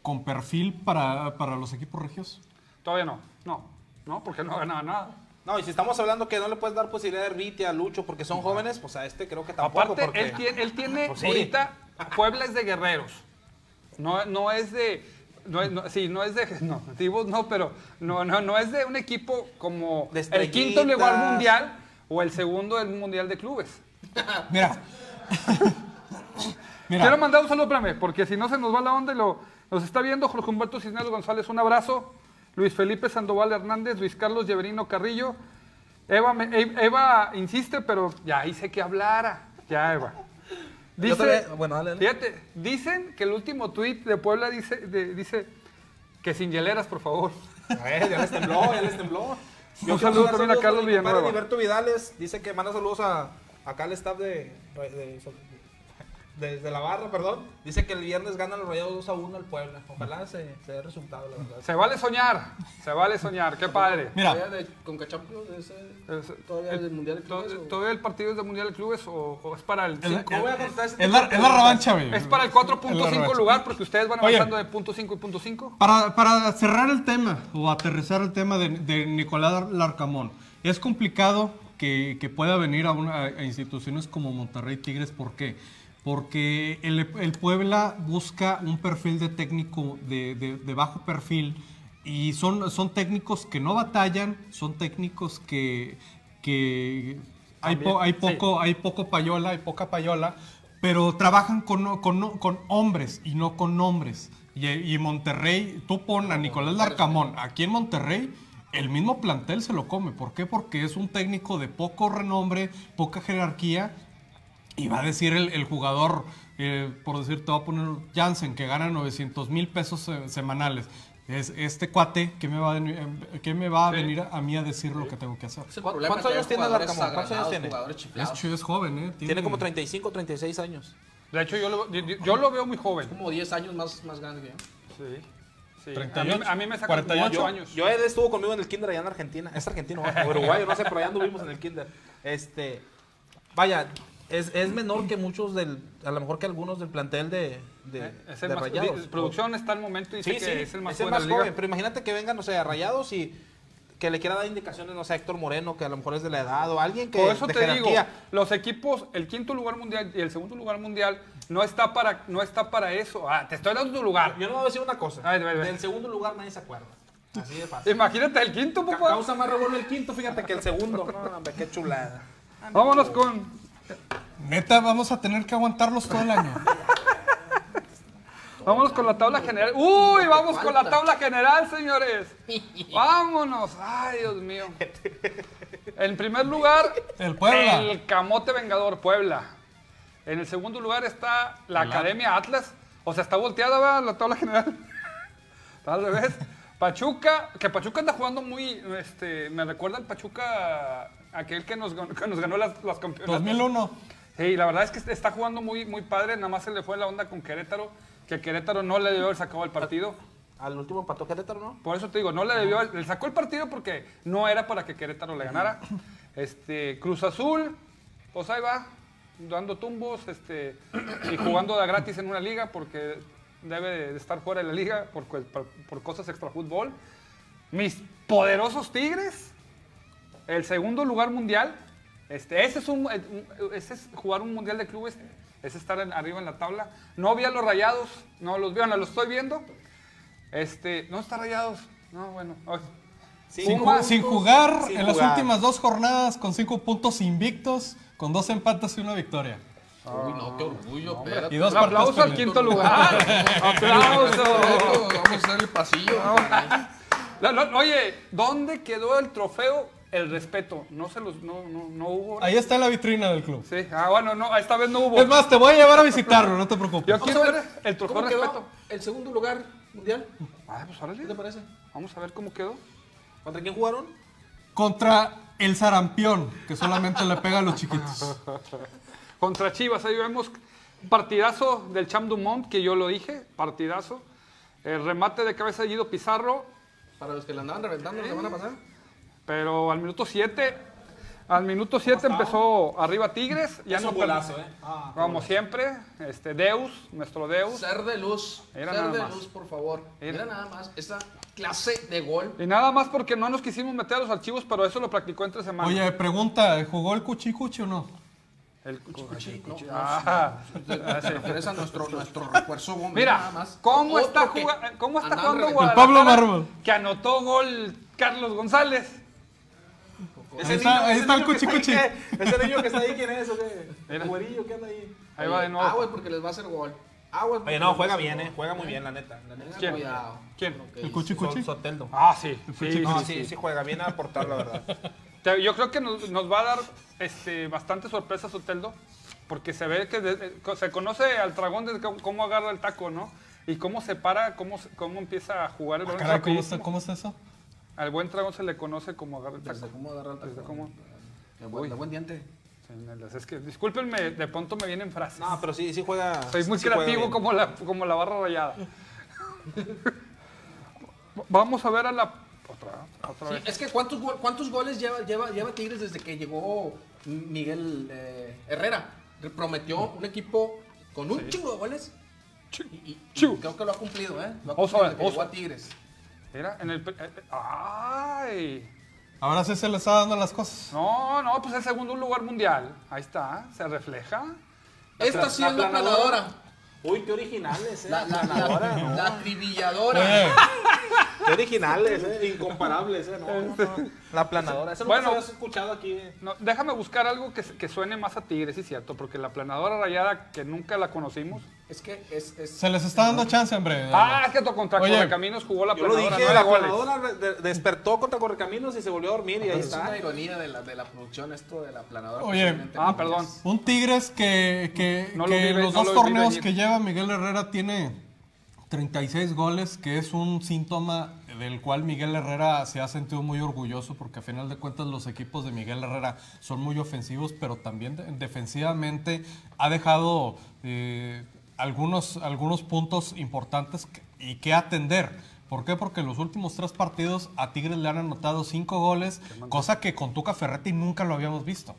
con perfil para, para los equipos regios? Todavía no, no, no, porque no ganaba nada. No, y si estamos hablando que no le puedes dar posibilidad de Viti, a Lucho, porque son jóvenes, pues a este creo que tampoco. Aparte, porque... él tiene, él tiene Pues sí. ahorita, Puebla es de guerreros. No, no es de. No, es- no- sí, no es de. No, Tibos no, pero no, no, no es de un equipo como De el quinto lugar mundial o el segundo del mundial de clubes. Mira. Mira, Quiero mandar un saludo, espérame, porque si no se nos va la onda y lo, nos está viendo Jorge Humberto Cisneros González, un abrazo. Luis Felipe Sandoval Hernández, Luis Carlos Lleverino Carrillo. Eva, me- Eva insiste, pero ya hice que hablara. Ya, Eva. Dice, bueno, dale, dale. Fíjate, dicen que el último tuit de Puebla dice, de- dice que sin hieleras, por favor. A ver, ya les tembló, ya les tembló. Un quiero saludo también a Carlos Villanueva. Vidales dice que manda saludos a acá al staff de, de- de- de la barra, perdón. Dice que el viernes ganan los rayados 2 a 1 al Puebla. Ojalá se, se dé resultado, la verdad. Se vale soñar, se vale soñar, qué padre. mira, ¿Todavía de Conca Champions? ¿Ese, Es- ¿Todavía el- del Mundial de to- Clubes? o- ¿Todavía el partido es de Mundial de Clubes o, o es para el el- 5? No voy a contestar ese es la, la preguntas. revancha, güey. Es para el Es la 4.5 revancha. lugar porque ustedes van Oye. avanzando de punto 5 y punto 5. Para, para cerrar el tema o aterrizar el tema de, de Nicolás Larcamón, es complicado que, que pueda venir a, una- a instituciones como Monterrey Tigres. ¿Por qué? Porque el, el Puebla busca un perfil de técnico de, de- de bajo perfil y son, son técnicos que no batallan, son técnicos que, que hay, po- hay poco, hay poco payola, hay poca payola, pero trabajan con, con, con hombres y no con nombres. Y, y Monterrey, tú pon a Nicolás Larcamón aquí en Monterrey, el mismo plantel se lo come. ¿Por qué? Porque es un técnico de poco renombre, poca jerarquía. Y va a decir el, el jugador, eh, por decir, te va a poner Jansen, que gana 900 mil pesos eh, semanales. Es este cuate que me va a, venir- eh, que me va a Sí. venir a, mí a decir lo que tengo que hacer. Es el ¿Cu- problema cuántos años tiene Larcamón? ¿Cuántos años tiene? Es, es joven, ¿eh? Tiene como 35, 36 años. De hecho, yo lo, yo, yo lo veo muy joven. Como 10 años más, más grande que yo. Sí. sí. A, 38, mí, a mí me sacan 48 como 8 años. Yo él estuvo conmigo en el kinder allá en Argentina. Es argentino, ¿no? uruguayo, no sé, pero allá anduvimos en el kinder. Este, vaya, es, es menor que muchos del, a lo mejor que algunos del plantel de, de, Eh, es el de más, Rayados. di- producción está al momento y dice Sí, que sí, es el más es el joven más liga. joven, pero imagínate que vengan, no sé, a Rayados y que le quiera dar indicaciones, no sé, a Héctor Moreno, que a lo mejor es de la edad, o alguien que Por eso de te digo, jerarquía. los equipos, el quinto lugar mundial y el segundo lugar mundial no está para, no está para eso. Ah, te estoy dando tu lugar. Yo no voy a decir una cosa. Ay, ve, ve. Del segundo lugar nadie se acuerda. Así de fácil. Imagínate el quinto, Ca- papá. Causa más revuelo el quinto, fíjate, que el segundo. No, hombre, qué chulada. Vámonos con Neta, vamos a tener que aguantarlos todo el año. Vámonos con la tabla general. Uy, vamos con la tabla general, señores. Vámonos. Ay, Dios mío. En primer lugar, El Puebla. el Camote Vengador, Puebla. En el segundo lugar está la Academia Atlas. O sea, está volteada ¿verdad? la tabla general. Está al revés. Pachuca, que Pachuca anda jugando muy, este, me recuerda al Pachuca, aquel que nos, que nos ganó las, las campeonatos. 2001. Sí, la verdad es que está jugando muy, muy padre. Nada más se le fue la onda con Querétaro, que Querétaro no le debió haber sacado el partido. Al último empató Querétaro, ¿no? Por eso te digo, no le debió le sacó el partido porque no era para que Querétaro le ganara. Este, Cruz Azul, pues ahí va. dando tumbos este, y jugando de gratis en una liga porque debe de estar fuera de la liga por, por- por cosas extrafútbol. Mis poderosos Tigres, el segundo lugar mundial. Este, ese, es un, un- ese es jugar un mundial de clubes, es estar en- arriba en la tabla. No vi a los rayados, no los veo, no los estoy viendo. Este, no está rayados. No, bueno. Sin, Pumas, ju- sin jugar sin en las últimas dos jornadas con cinco puntos invictos, con dos empates y una victoria. Uy, no, qué orgullo, espérate. Y dos Un aplauso al quinto lugar. ¡Aplauso! Vamos a hacer el pasillo. Oye, ¿dónde quedó el trofeo? El respeto. No se los, no, no, no hubo. Ahí está en la vitrina del club. Sí, ah, bueno, no, esta vez no hubo. Es más, te voy a llevar a visitarlo, no te preocupes. Yo quiero ver el trofeo ¿Cómo de quedó respeto. el segundo lugar mundial? Ah, pues órale. ¿Qué te parece? Vamos a ver cómo quedó. ¿Contra quién jugaron? Contra el sarampión, que solamente le pega a los chiquitos. Contra Chivas, ahí vemos partidazo del Cham Dumont, que yo lo dije, partidazo. El remate de cabeza de Guido Pizarro, Para los que la andaban reventando la semana pasada. Pero al minuto 7, al minuto 7 empezó arriba Tigres. Ya Es no un golazo, ¿eh? Como siempre, este Deus, nuestro Deus. Ser de luz. Ser de más. luz, por favor. Mira. Mira nada más esa clase de gol. Y nada más porque no nos quisimos meter a los archivos, pero eso lo practicó entre semanas. Oye, pregunta, ¿jugó el cuchicuchi o no? el Cuchi, no, no, Ah, Te refieres a nuestro, nuestro refuerzo bomba. Mira, nada más. ¿cómo está, que juga- ¿cómo está andaban jugando reventando. Pablo Guadalajara? Mármol. Que anotó gol Carlos González. Ahí está- ahí ese está el niño que está ahí, cuchicuchi. ¿qué? Ese niño que está ahí, ¿quién es o qué? ¿El güerillo que anda ahí? Ahí va de nuevo. Aguas porque les va a hacer gol. Aguas Oye, no, juega bien, eh. Juega muy bien, la neta. La neta. ¿Quién? cuidado. ¿Quién? El dice. cuchicuchi. Sol- Soteldo. Ah, sí. sí, No, sí, sí, sí. sí juega bien a aportar, la verdad. Yo creo que nos, nos va a dar este, bastante sorpresa Soteldo, porque se ve que de- eh, se conoce al dragón de cómo, cómo agarra el taco, ¿no? Y cómo se para, cómo, cómo empieza a jugar el balón Caray, ¿cómo, está, ¿Cómo es eso? Al buen dragón se le conoce como agarra el Desde taco. cómo agarrar el Desde taco. cómo- De buen, de buen diente. Es que, discúlpenme, de pronto me vienen frases. No, pero sí, sí juega. Soy muy sí creativo como la, como la barra rayada. Vamos a ver a la... Otra, otra Sí, vez. es que ¿cuántos, cuántos goles lleva, lleva, lleva Tigres desde que llegó Miguel eh, Herrera? Prometió un equipo con un chingo de goles. Y, y- y chu. creo que lo ha cumplido, ¿eh? Lo ha Vamos a cumplido ver, desde que vamos llegó a- a Tigres. Mira, en el... eh, eh, ¡Ay! Ahora sí se le está dando las cosas. No, no, pues el segundo lugar mundial. Ahí está, se refleja. Esta sí es la planadora. Uy, qué originales, eh. La, la, la, la acribilladora. Oye, Qué originales, eh. Incomparables, eh. No, no, no. La planadora. Eso Bueno. no se había escuchado aquí. No, déjame buscar algo que, que suene más a Tigres, sí es cierto, porque la planadora rayada, que nunca la conocimos. Es que es. es se les está dando chance, hombre. Ah, es que contra Oye. Correcaminos jugó la Yo lo dije, nueve la goles. planadora de- despertó contra Correcaminos y se volvió a dormir y ahí es está. una ironía de la, de la producción esto de la planadora. Oye. Ah, perdón. Un Tigres que, que, No lo que vi ve- los no dos lo torneos que lleva Miguel Herrera tiene 36 goles, que es un síntoma del cual Miguel Herrera se ha sentido muy orgulloso, porque a final de cuentas los equipos de Miguel Herrera son muy ofensivos, pero también de- defensivamente ha dejado eh, algunos, algunos puntos importantes y que atender. ¿Por qué? Porque en los últimos tres partidos a Tigres le han anotado cinco goles, cosa que con Tuca Ferretti nunca lo habíamos visto.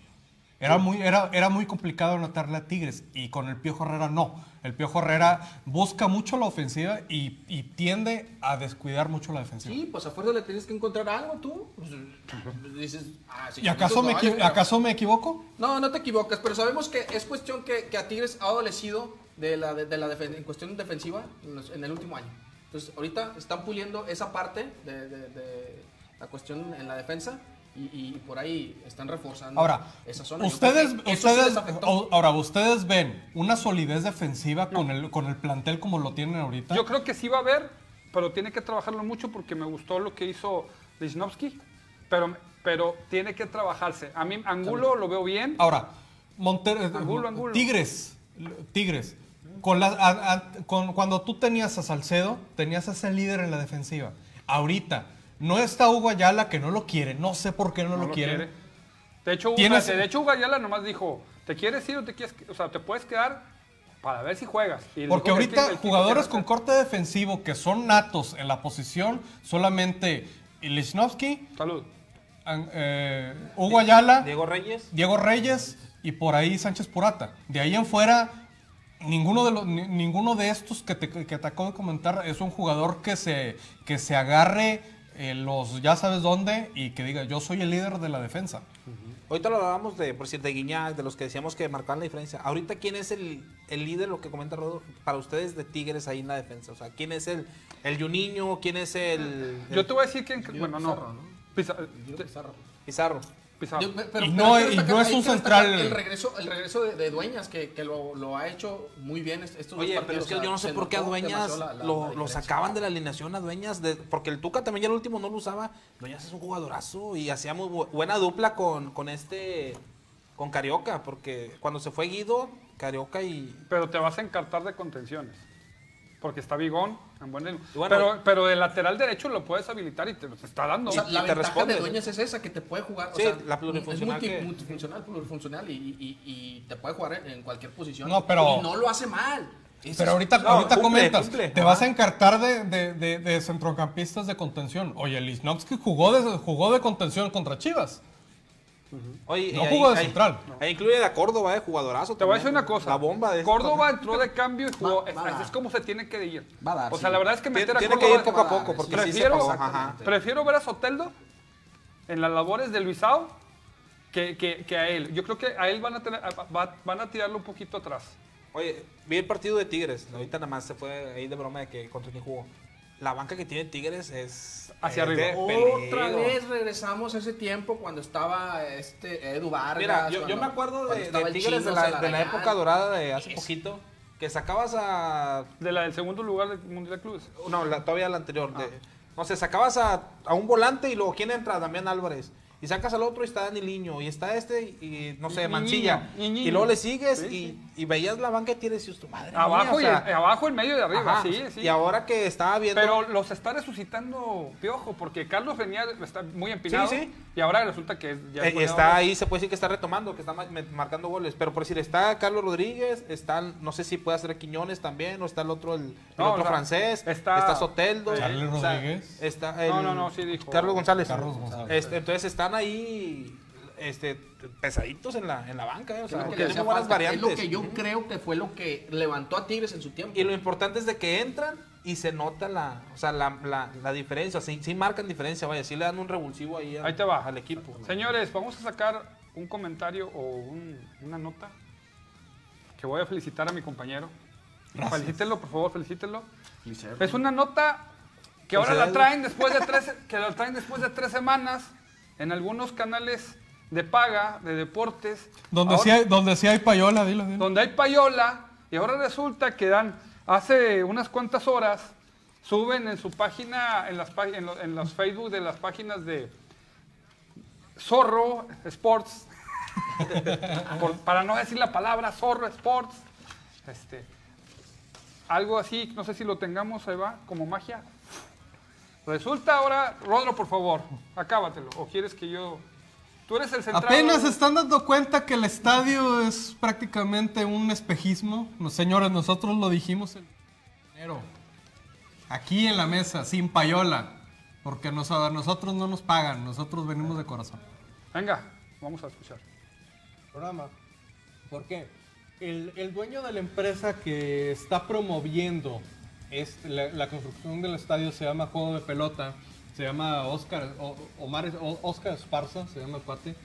Era muy, era, era muy complicado anotarle a Tigres y con el Piojo Herrera no. El Piojo Herrera busca mucho la ofensiva y, y tiende a descuidar mucho la defensiva. Sí, pues a fuerza le tienes que encontrar algo tú. Pues, dices, ah, ¿Y acaso me, ¿acaso me equivoco? No, no te equivocas, pero sabemos que es cuestión que, que a Tigres ha adolecido de la, de, de la defen- en cuestión defensiva en, los- en el último año. Entonces, ahorita están puliendo esa parte de- de la cuestión en la defensa y, y por ahí están reforzando Ahora, esa zona. Ustedes, sí ustedes, o- ahora, ustedes ven una solidez defensiva con, el, con el plantel como lo tienen ahorita. Yo creo que sí va a haber, pero tiene que trabajarlo mucho porque me gustó lo que hizo Lichnowsky, pero, pero tiene que trabajarse. A mí Angulo lo veo bien. Ahora, Monter- Angulo, Angulo. Tigres, Tigres. Con la- a- a- con- cuando tú tenías a Salcedo, tenías a ese líder en la defensiva. Ahorita, no está Hugo Ayala que no lo quiere. No sé por qué no, no lo, lo quiere. quiere. De hecho, Hugo- Tienes- de hecho Hugo Ayala nomás dijo, ¿te quieres ir o te quieres, o sea, te puedes quedar para ver si juegas? Y Porque ahorita el jugadores con corte defensivo que son natos en la posición, solamente Lichnowsky, Salud. an- eh, Hugo Ayala, Diego Reyes. Diego Reyes y por ahí Sánchez Purata. De ahí en fuera, ninguno de, los, ni- ninguno de estos que te, que te acabo de comentar es un jugador que se, que se agarre eh, los ya sabes dónde y que diga yo soy el líder de la defensa. Ahorita lo hablábamos de, por decir, de Guiñac, de los que decíamos que marcaban la diferencia. Ahorita, ¿quién es el, el líder, lo que comenta Rodo, para ustedes de Tigres ahí en la defensa? O sea, ¿quién es el, el Juninho? ¿Quién es el, Yo te voy a decir que... Bueno, no. Pizarro, ¿no? Pizarro? Pizarro. Yo- pero- Y pero no- y no es un central- El regreso, el regreso de, de Dueñas, que, que lo, lo ha hecho muy bien est- estos dos Oye, pero partidos, es que o sea, yo no sé por qué a Dueñas demasiado la- la- lo, la lo diferencia. sacaban de la alineación a Dueñas, de- porque el Tuca también ya el último no lo usaba. Dueñas es un jugadorazo y hacíamos bu- buena dupla con, con este, con Carioca, porque cuando se fue Guido, Carioca y... Pero te vas a encartar de contenciones. Porque está Bigón en buen bueno- pero, pero de lateral derecho lo puedes habilitar y te lo está dando. O sea, Y- la y te ventaja responde. de Dueñas es esa, que te puede jugar. Sí, o sea, la plurifuncional Es multi- que- multifuncional, plurifuncional y, y- y te puede jugar en, en cualquier posición. No, pero- Y no lo hace mal. Pero ahorita, No, ahorita cumple, comentas, cumple. te vas a encartar de, de- de- de centrocampistas de contención. Oye, Lisnovsky jugó de, jugó de contención contra Chivas. Oye, No jugó de ahí- central. Ahí incluye a Córdoba, eh, jugadorazo. Te voy a también. decir una cosa. La bomba de Córdoba entró de cambio y jugó. Va- es, va es como se tiene que ir. Va a dar, o sea, sí. la verdad es que Tiene, meter a tiene que ir poco a poco, sí. porque sí se Prefiero. Ajá. prefiero ver a Soteldo en las labores de Luisao que, que, que a él. Yo creo que a él van a, tener, va- van a tirarlo un poquito atrás. Oye, vi el partido de Tigres. Ahorita nada más se fue ahí de broma de que contra quién jugó. La banca que tiene Tigres es Hacia es arriba. Otra vez regresamos a ese tiempo cuando estaba este Edu Vargas. Mira, yo, me acuerdo de, Tigres de la, de la Celarayán. época dorada de hace poquito. Que sacabas a. De la del segundo lugar del Mundial de Clubes. No, la- todavía la anterior. de- no sé, sacabas a, a un volante y luego ¿quién entra? Damián Álvarez. Y sacas al otro y está Dani Liño. Y está este y no sé, Y- y Mancilla. Niño, y Niño. Y luego le sigues Sí, y, y veías la banca de Tigres y tu madre. mía", Abajo, o y sea, el- abajo, en medio y arriba. ajá, sí, sí. Y ahora que estaba viendo. Pero los está resucitando Piojo, porque Carlos venía, está muy empinado. Sí, sí. Y ahora resulta que ya Eh, está ahí, se puede decir que está retomando, que está marcando goles. Pero por decir, está Carlos Rodríguez, está, no sé si puede hacer Quiñones también, o está el otro, el, el No, otro o sea, francés, está- está, Soteldo. Carlos o sea, Rodríguez. está el- No, no, no, sí dijo. Carlos González. Carlos González. Este, entonces están ahí este, pesaditos en la, en la banca. eh, o Es sea, lo que tienen buenas falta, variantes. Es lo que yo creo que fue lo que levantó a Tigres en su tiempo. Y lo importante es de que entran y se nota la, o sea, la, la, la diferencia. Sí, sí marcan diferencia, vaya, sí le dan un revulsivo ahí, al- Ahí te va. al equipo. Señores, vamos a sacar un comentario o un- una nota que voy a felicitar a mi compañero. Felicítenlo, por favor, felicítenlo. Es una nota que ahora la traen después de tres, que la traen después de tres semanas en algunos canales de paga, de deportes. Donde, Ahora- sí hay, donde sí hay payola, dilo, dilo. donde hay payola y ahora resulta que dan hace unas cuantas horas suben en su página en las en, lo- en los Facebook de las páginas de Zorro Sports por- para no decir la palabra Zorro Sports este algo así no sé si lo tengamos ahí va como magia resulta ahora Rodro por favor acábatelo o quieres que yo tú eres el central Apenas se están dando cuenta que el estadio es prácticamente un espejismo. No, señores, nosotros lo dijimos en enero. Aquí en la mesa, sin payola. Porque nos- a nosotros no nos pagan, nosotros venimos de corazón. venga vamos a escuchar programa. ¿Por qué? El, el dueño de la empresa que está promoviendo este, la, construcción del estadio se llama Juego de Pelota, se llama Oscar, Omar, Oscar Esparza, se llama el cuate.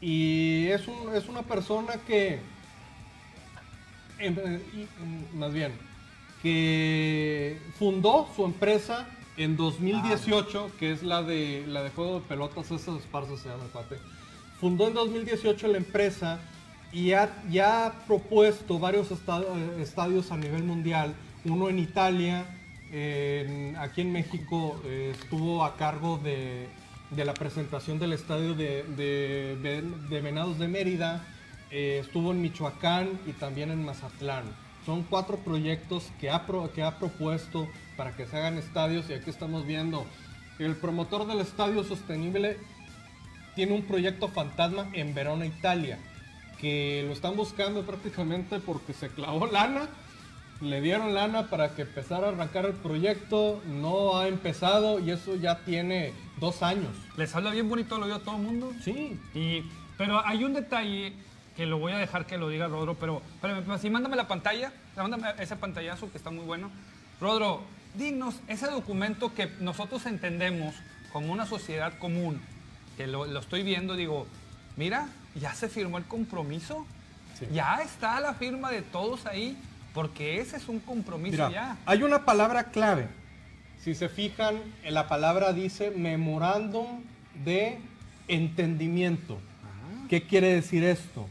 Y es, es una persona que, más bien, que fundó su empresa en 2018, que es la de, la de juego de pelotas, esa Esparza se llama el cuate. Fundó en 2018 la empresa y ha, ya ha propuesto varios eh, estadios a nivel mundial, uno en Italia, aquí en México eh, estuvo a cargo de, la presentación del estadio de, de- de- Venados de Mérida, eh, estuvo en Michoacán y también en Mazatlán. Son cuatro proyectos que ha propuesto para que se hagan estadios y aquí estamos viendo el promotor del estadio sostenible tiene un proyecto fantasma en Verona, Italia, que lo están buscando prácticamente porque se clavó lana, le dieron lana para que empezara a arrancar el proyecto, no ha empezado y eso ya tiene dos años. les habla bien bonito lo oído a todo el mundo Sí, Y, pero hay un detalle que lo voy a dejar que lo diga Rodro, pero, pero así mándame la pantalla, mándame ese pantallazo que está muy bueno. Rodro, dinos ese documento que nosotros entendemos como una sociedad común, que lo, lo estoy viendo, digo, mira, ya se firmó el compromiso, ya está la firma de todos ahí, porque ese es un compromiso Mira, ya. hay una palabra clave. Si se fijan, en la palabra dice memorándum de entendimiento. ¿Qué quiere decir esto?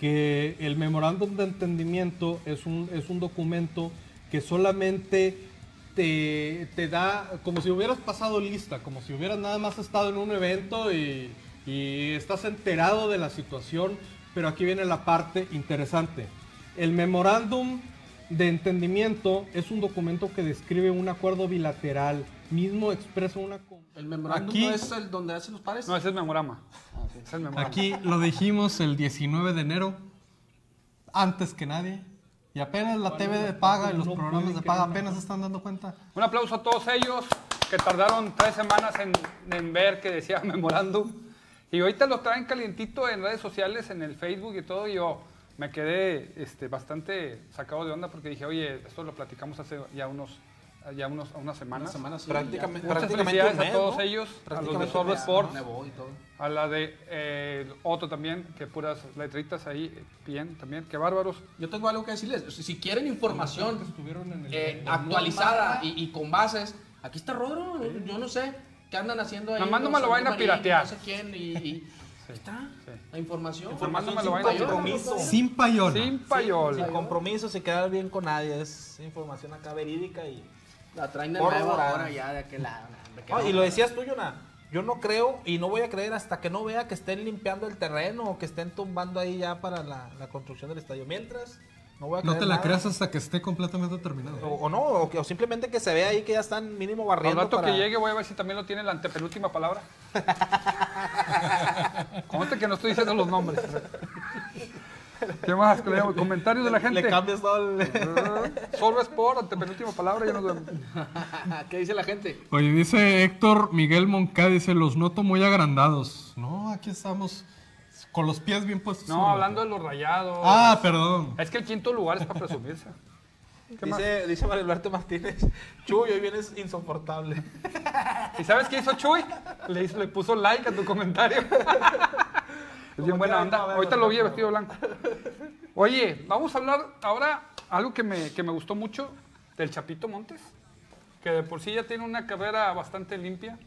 Que el memorándum de entendimiento es un, es un documento que solamente te, te da, como si hubieras pasado lista, como si hubieras nada más estado en un evento y, y estás enterado de la situación, pero aquí viene la parte interesante. El memorándum de entendimiento es un documento que describe un acuerdo bilateral, mismo expresa una... El memorándum Aquí- no es el donde hacen los pares. No, ese es memorama. Ese es memorama. Aquí lo dijimos el 19 de enero, antes que nadie, y apenas la TV de paga y los programas de paga apenas se están dando cuenta. Un aplauso a todos ellos que tardaron tres semanas en, en ver que decía memorándum. Y ahorita lo traen calientito en redes sociales, en el Facebook y todo. Y yo me quedé este, bastante sacado de onda porque dije, oye, esto lo platicamos hace ya unos, ya unos, unas Una semanas. semana sí, Prácticamente, ya. Muchas prácticamente felicidades un mes, a todos ¿no? ellos, a los de Sorbo. Sports, a la de eh, Otto también, que puras letritas ahí, bien también, qué bárbaros. Yo tengo algo que decirles. Si quieren información Estuvieron en el- eh, actualizada y, y con bases, aquí está Rodro. Yo no sé qué andan haciendo ahí. Nomás no los me lo vayan a piratear. No sé quién. Y, y- ahí está sí. la información. No lo sin a compromiso. Sin payola. Sin payola. Sin compromiso, sin quedar bien con nadie. Es información acá verídica y... La traen de nuevo ahora. ya de aquel lado. No, no. y lo decías tú, Yona. Yo no creo y no voy a creer hasta que no vea que estén limpiando el terreno o que estén tumbando ahí ya para la, la construcción del estadio. Mientras, no voy a No creer te la nada. creas hasta que esté completamente terminado. O, o no, o, que- o simplemente que se vea ahí que ya están mínimo Al barriendo. rato para- que llegue voy a ver si también lo tiene la antepenúltima palabra. Conste que no estoy diciendo los nombres. ¿Qué más? Comentarios de la gente. Le cambias todo el... Solo Sport, antepenúltima palabra, ya nos vemos. ¿Qué dice la gente? Oye, dice Héctor Miguel Monca, dice, los noto muy agrandados. No, aquí estamos con los pies bien puestos. No, hablando de los rayados. Ah, perdón. Es que el quinto lugar es para presumirse. Dice, dice Mario Alberto Martínez, Chuy, hoy vienes insoportable. ¿Y sabes qué hizo Chuy? Le, hizo- le puso like a tu comentario. es bien buena onda. Ahorita lo vi vestido blanco. Oye, vamos a hablar ahora algo que me, que me gustó mucho del Chapito Montes, que de por sí ya tiene una carrera bastante limpia.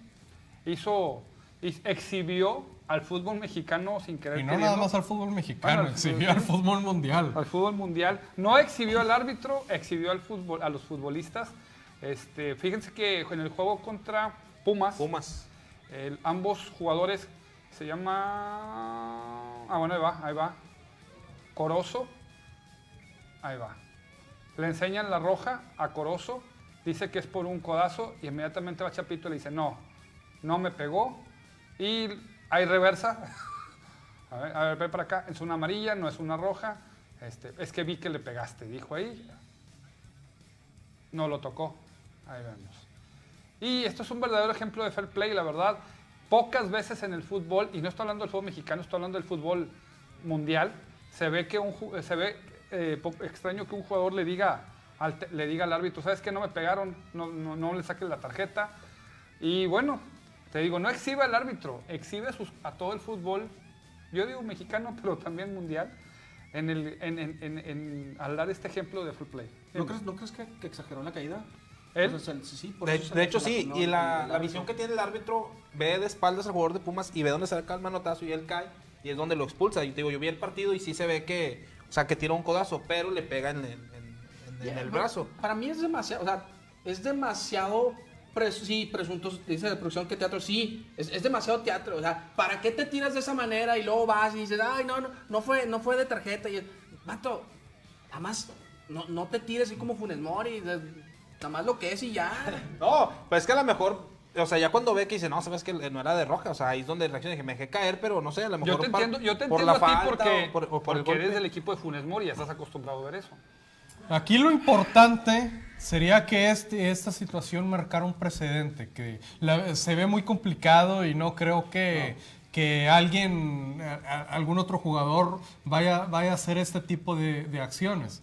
Hizo, exhibió al fútbol mexicano sin querer Y no queriendo. nada más al fútbol mexicano, Bueno, al exhibió fútbol- al fútbol mundial. al fútbol mundial. No exhibió al árbitro, exhibió al fútbol, a los futbolistas. Este, fíjense que en el juego contra Pumas, Pumas. el- ambos jugadores se llama. Ah, bueno, ahí va, ahí va. Corozo. Ahí va. Le enseñan la roja a Corozo. Dice que es por un codazo. Y inmediatamente va Chapito y le dice: No, no me pegó. Y hay reversa. A ver, ven para acá. Es una amarilla, no es una roja. Este, es que vi que le pegaste, dijo ahí. No lo tocó. Ahí vemos. Y esto es un verdadero ejemplo de fair play, la verdad. Pocas veces en el fútbol, y no estoy hablando del fútbol mexicano, estoy hablando del fútbol mundial, se ve que un ju- se ve eh, extraño que un jugador le diga al, le diga al árbitro, ¿sabes qué? No me pegaron, no, no, no le saques la tarjeta. Y bueno, te digo, no exhibe al árbitro, exhibe a, sus- a todo el fútbol, yo digo mexicano, pero también mundial, en el, en, en- en- en- al dar este ejemplo de fair play. ¿No crees, ¿no crees que, que exageró en la caída? ¿Él? O sea, sí, sí, por De, eso de hecho, sí, y la, la visión que tiene el árbitro ve de espaldas al jugador de Pumas y ve dónde saca el manotazo y él cae y es donde lo expulsa. Y te digo, yo vi el partido y sí se ve que, o sea, que tira un codazo, pero le pega en el, en- en- en Ya, el brazo. Para mí es demasiado, o sea, es demasiado, pres- sí, presuntos, dice de producción que teatro, sí, es, es demasiado teatro, o sea, ¿para qué te tiras de esa manera y luego vas y dices, ay, no, no, no fue, no fue de tarjeta? Y, vato, nada más, no, no te tires así como Funes Mori, nada más lo que es y ya. No, pues es que a lo mejor, o sea, ya cuando ve que dice, no, sabes que no era de roja, o sea, ahí es donde reacciona, dije, me dejé caer, pero no sé, a lo mejor Yo te entiendo, yo te por entiendo la a ti falta porque, o por, o por el porque eres golpe. del equipo de Funes Mori y estás acostumbrado a ver eso. Aquí lo importante sería que este, esta situación marcara un precedente, que la- se ve muy complicado y no creo que, que alguien, a- a- algún otro jugador vaya, vaya a hacer este tipo de, de acciones.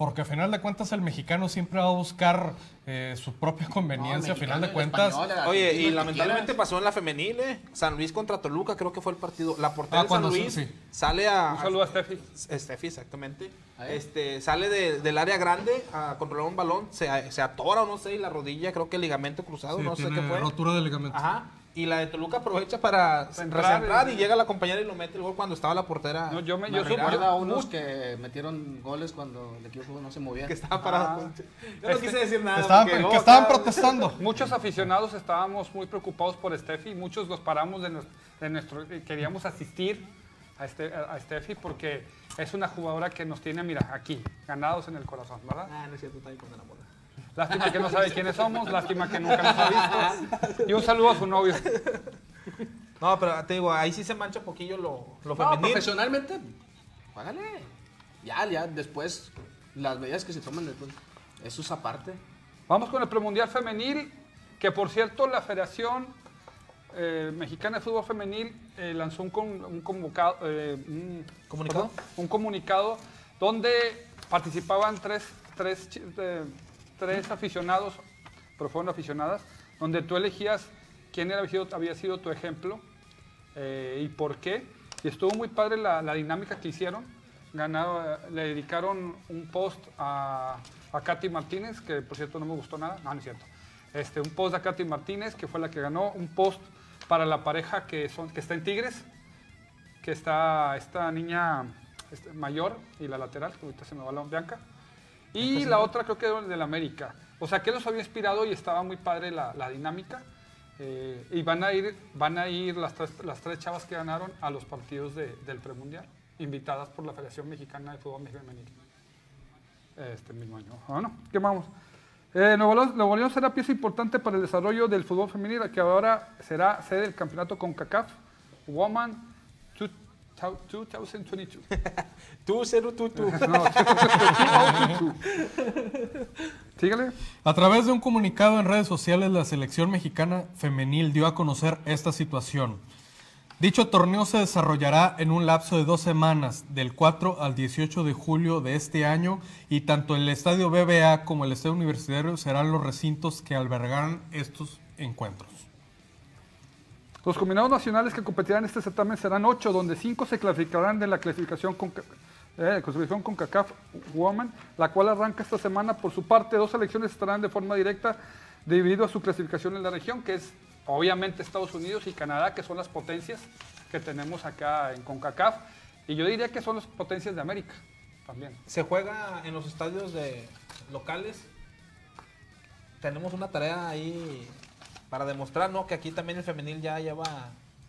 Porque a final de cuentas el mexicano siempre va a buscar eh, su propia conveniencia. a final de cuentas, Oye, y lamentablemente pasó en la femenil, ¿eh? San Luis contra Toluca, creo que fue el partido. La portera Ah, de San Luis sí, sale a. Un saludo a Steffi. Steffi, exactamente. Este, sale de- del área grande a controlar un balón, se, se atora o no sé, y la rodilla, creo que el ligamento cruzado, sí, no sé qué fue. rotura de ligamento. Ajá. Y la de Toluca aprovecha para Centrar, centrar y llega la compañera y lo mete el gol cuando estaba la portera. No, yo me- yo a unos que metieron goles cuando el equipo no se movía. que estaba parado. Ah. Yo no quise decir nada. Que estaban, porque que luego estaban acá- protestando. Muchos aficionados estábamos muy preocupados por Steffi, muchos los paramos de, nues- de nuestro, queríamos asistir a, este, a, Steffi porque es una jugadora que nos tiene, mira, aquí, ganados en el corazón, ¿verdad? Ah, no es cierto, está ahí con la bola. Lástima que no sabe quiénes somos, lástima que nunca nos ha visto. Y un saludo a su novio. No, pero te digo, ahí sí se mancha un poquillo lo, lo No, femenil. profesionalmente, págale. Ya, ya, después, las medidas que se toman después, eso es aparte. Vamos con el premundial femenil, que por cierto la Federación eh, Mexicana de Fútbol Femenil eh, lanzó un, con- un convocado, eh, un, ¿Comunicado? perdón, un comunicado donde participaban tres, tres, eh, tres aficionados, pero fueron aficionadas, donde tú elegías quién era, había sido- tu ejemplo eh, y por qué. Y estuvo muy padre la, la dinámica que hicieron. Ganaron, eh, le dedicaron un post a, a Katy Martínez, que por cierto no me gustó nada. No, no es cierto. Este, un post a Katy Martínez, que fue la que ganó. Un post para la pareja que, son, que está en Tigres, que está esta niña este, mayor y la lateral, que ahorita se me va la Bianca. Y la otra creo que era del América. O sea, que los había inspirado y estaba muy padre la, la dinámica. Eh, y van a ir, van a ir las, tres, las tres chavas que ganaron a los partidos de- del premundial, invitadas por la Federación Mexicana de Fútbol Femenil. Este mismo año. Bueno, ¿qué vamos? Eh, Nuevo, León, Nuevo León será pieza importante para el desarrollo del fútbol femenil, que ahora será sede del campeonato con CACAF Woman 2022. Tú, cero, tú, tú. No, Sígale. A través de un comunicado en redes sociales, la selección mexicana femenil dio a conocer esta situación. Dicho torneo se desarrollará en un lapso de dos semanas, del 4 al 18 de julio de este año, y tanto el Estadio BBA como el Estadio Universitario serán los recintos que albergarán estos encuentros. Los combinados nacionales que competirán en este certamen serán ocho, donde cinco se clasificarán de la clasificación con, eh, clasificación con CACAF Woman, la cual arranca esta semana. Por su parte, dos selecciones estarán de forma directa debido a su clasificación en la región, que es obviamente Estados Unidos y Canadá, que son las potencias que tenemos acá en CONCACAF. Y yo diría que son las potencias de América también. Se juega en los estadios de locales. Tenemos una tarea ahí para demostrar, ¿no? Que aquí también el femenil ya lleva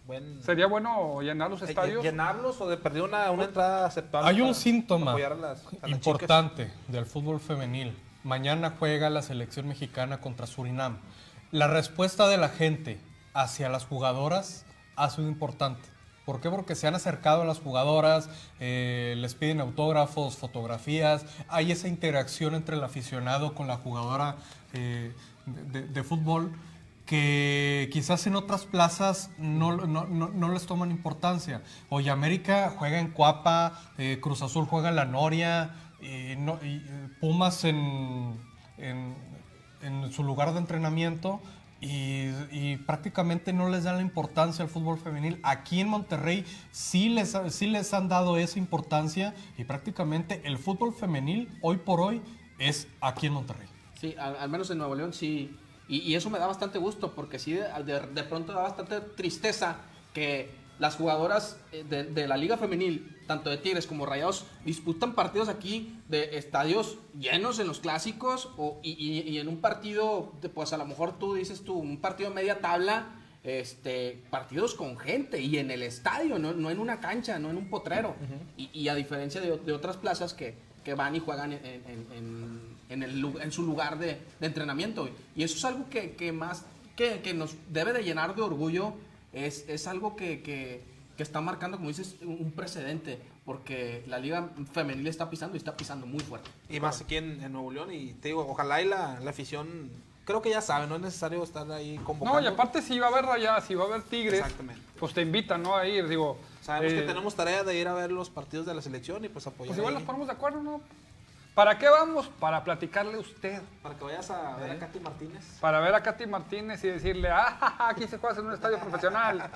buen... Sería bueno llenar los eh, estadios. Llenarlos o de perder una, una entrada aceptable. Hay un para síntoma apoyar a las- a las importante del fútbol femenil. Mañana juega la selección mexicana contra Surinam. La respuesta de la gente hacia las jugadoras ha sido importante. ¿Por qué? Porque se han acercado a las jugadoras, eh, les piden autógrafos, fotografías, hay esa interacción entre el aficionado con la jugadora eh, de, de fútbol que quizás en otras plazas no, no- no- no les toman importancia. Oye, América juega en Cuapa, eh, Cruz Azul juega en La Noria, eh, Pumas en, en- en su lugar de entrenamiento y, y prácticamente no les dan la importancia al fútbol femenil. Aquí en Monterrey sí les, sí les han dado esa importancia y prácticamente el fútbol femenil hoy por hoy es aquí en Monterrey. Sí, al menos en Nuevo León sí. Y, y eso me da bastante gusto porque sí, de, de- pronto da bastante tristeza que las jugadoras eh, de, de la Liga Femenil, tanto de Tigres como Rayados, disputan partidos aquí de estadios llenos en los clásicos o, y, y- y en un partido, de, pues a lo mejor tú dices tú, un partido de media tabla, este, partidos con gente y en el estadio, no, no en una cancha, no en un potrero. y, y a diferencia de, de otras plazas que, que van y juegan en, en- en- en el en su lugar de, de entrenamiento. Y eso es algo que, que más que, que nos debe de llenar de orgullo, es, es algo que, que- que está marcando, como dices, un un precedente, porque la liga femenil está pisando y está pisando muy fuerte. Y más aquí en, en Nuevo León. Y te digo, ojalá y la, la afición creo que ya saben, no es necesario estar ahí convocando. No, y aparte si va a haber rayadas, si va a haber tigres, Exactamente. pues te invitan, ¿no? A ir, digo. Sabemos eh, que tenemos tarea de ir a ver los partidos de la selección y pues apoyar Pues igual ahí. nos ponemos de acuerdo, ¿no? ¿Para qué vamos? Para platicarle a usted. Para que vayas a ver a Katy Martínez. Para ver a Katy Martínez y decirle, ah, aquí se juega en un estadio profesional.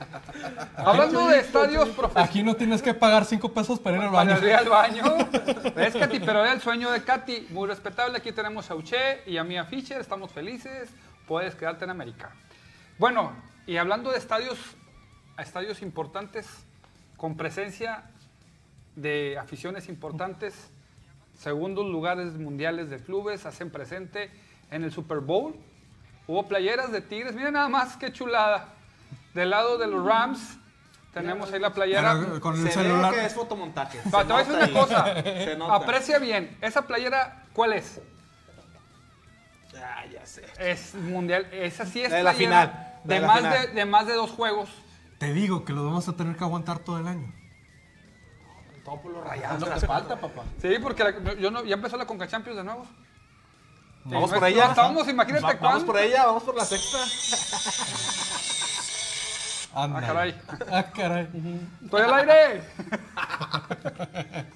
Hablando de estadios profesionales. Aquí no tienes que pagar cinco pesos para ir al Para baño. ir al baño. Es Katy, pero era el sueño de Katy. Muy respetable. Aquí tenemos a Uche y a Mia Fischer. Estamos felices. Puedes quedarte en América. Bueno, y hablando de estadios, a estadios importantes, con presencia de aficiones importantes, segundos lugares mundiales de clubes hacen presente en el Super Bowl. Hubo playeras de Tigres. Miren nada más qué chulada. Del lado de los Rams tenemos ahí la playera. Pero con el Se ve celular. que es fotomontaje. Te voy a decir una ahí. cosa. Se nota. Aprecia bien. Esa playera, ¿cuál es? Ah, ya sé. Es mundial. Esa sí es La de la playera final, de la más final. de, de más de dos juegos. Te digo que lo vamos a tener que aguantar todo el año. Todo por los Es rayados. lo que falta, papá. Sí, porque la- yo no, ya empezó la Conca Champions de nuevo. Vamos por ella. no Estábamos, imagínate Va- Vamos cuándo. por ella, vamos por la sexta. Anda. Ah, caray. Ah, caray. ¡Estoy al aire!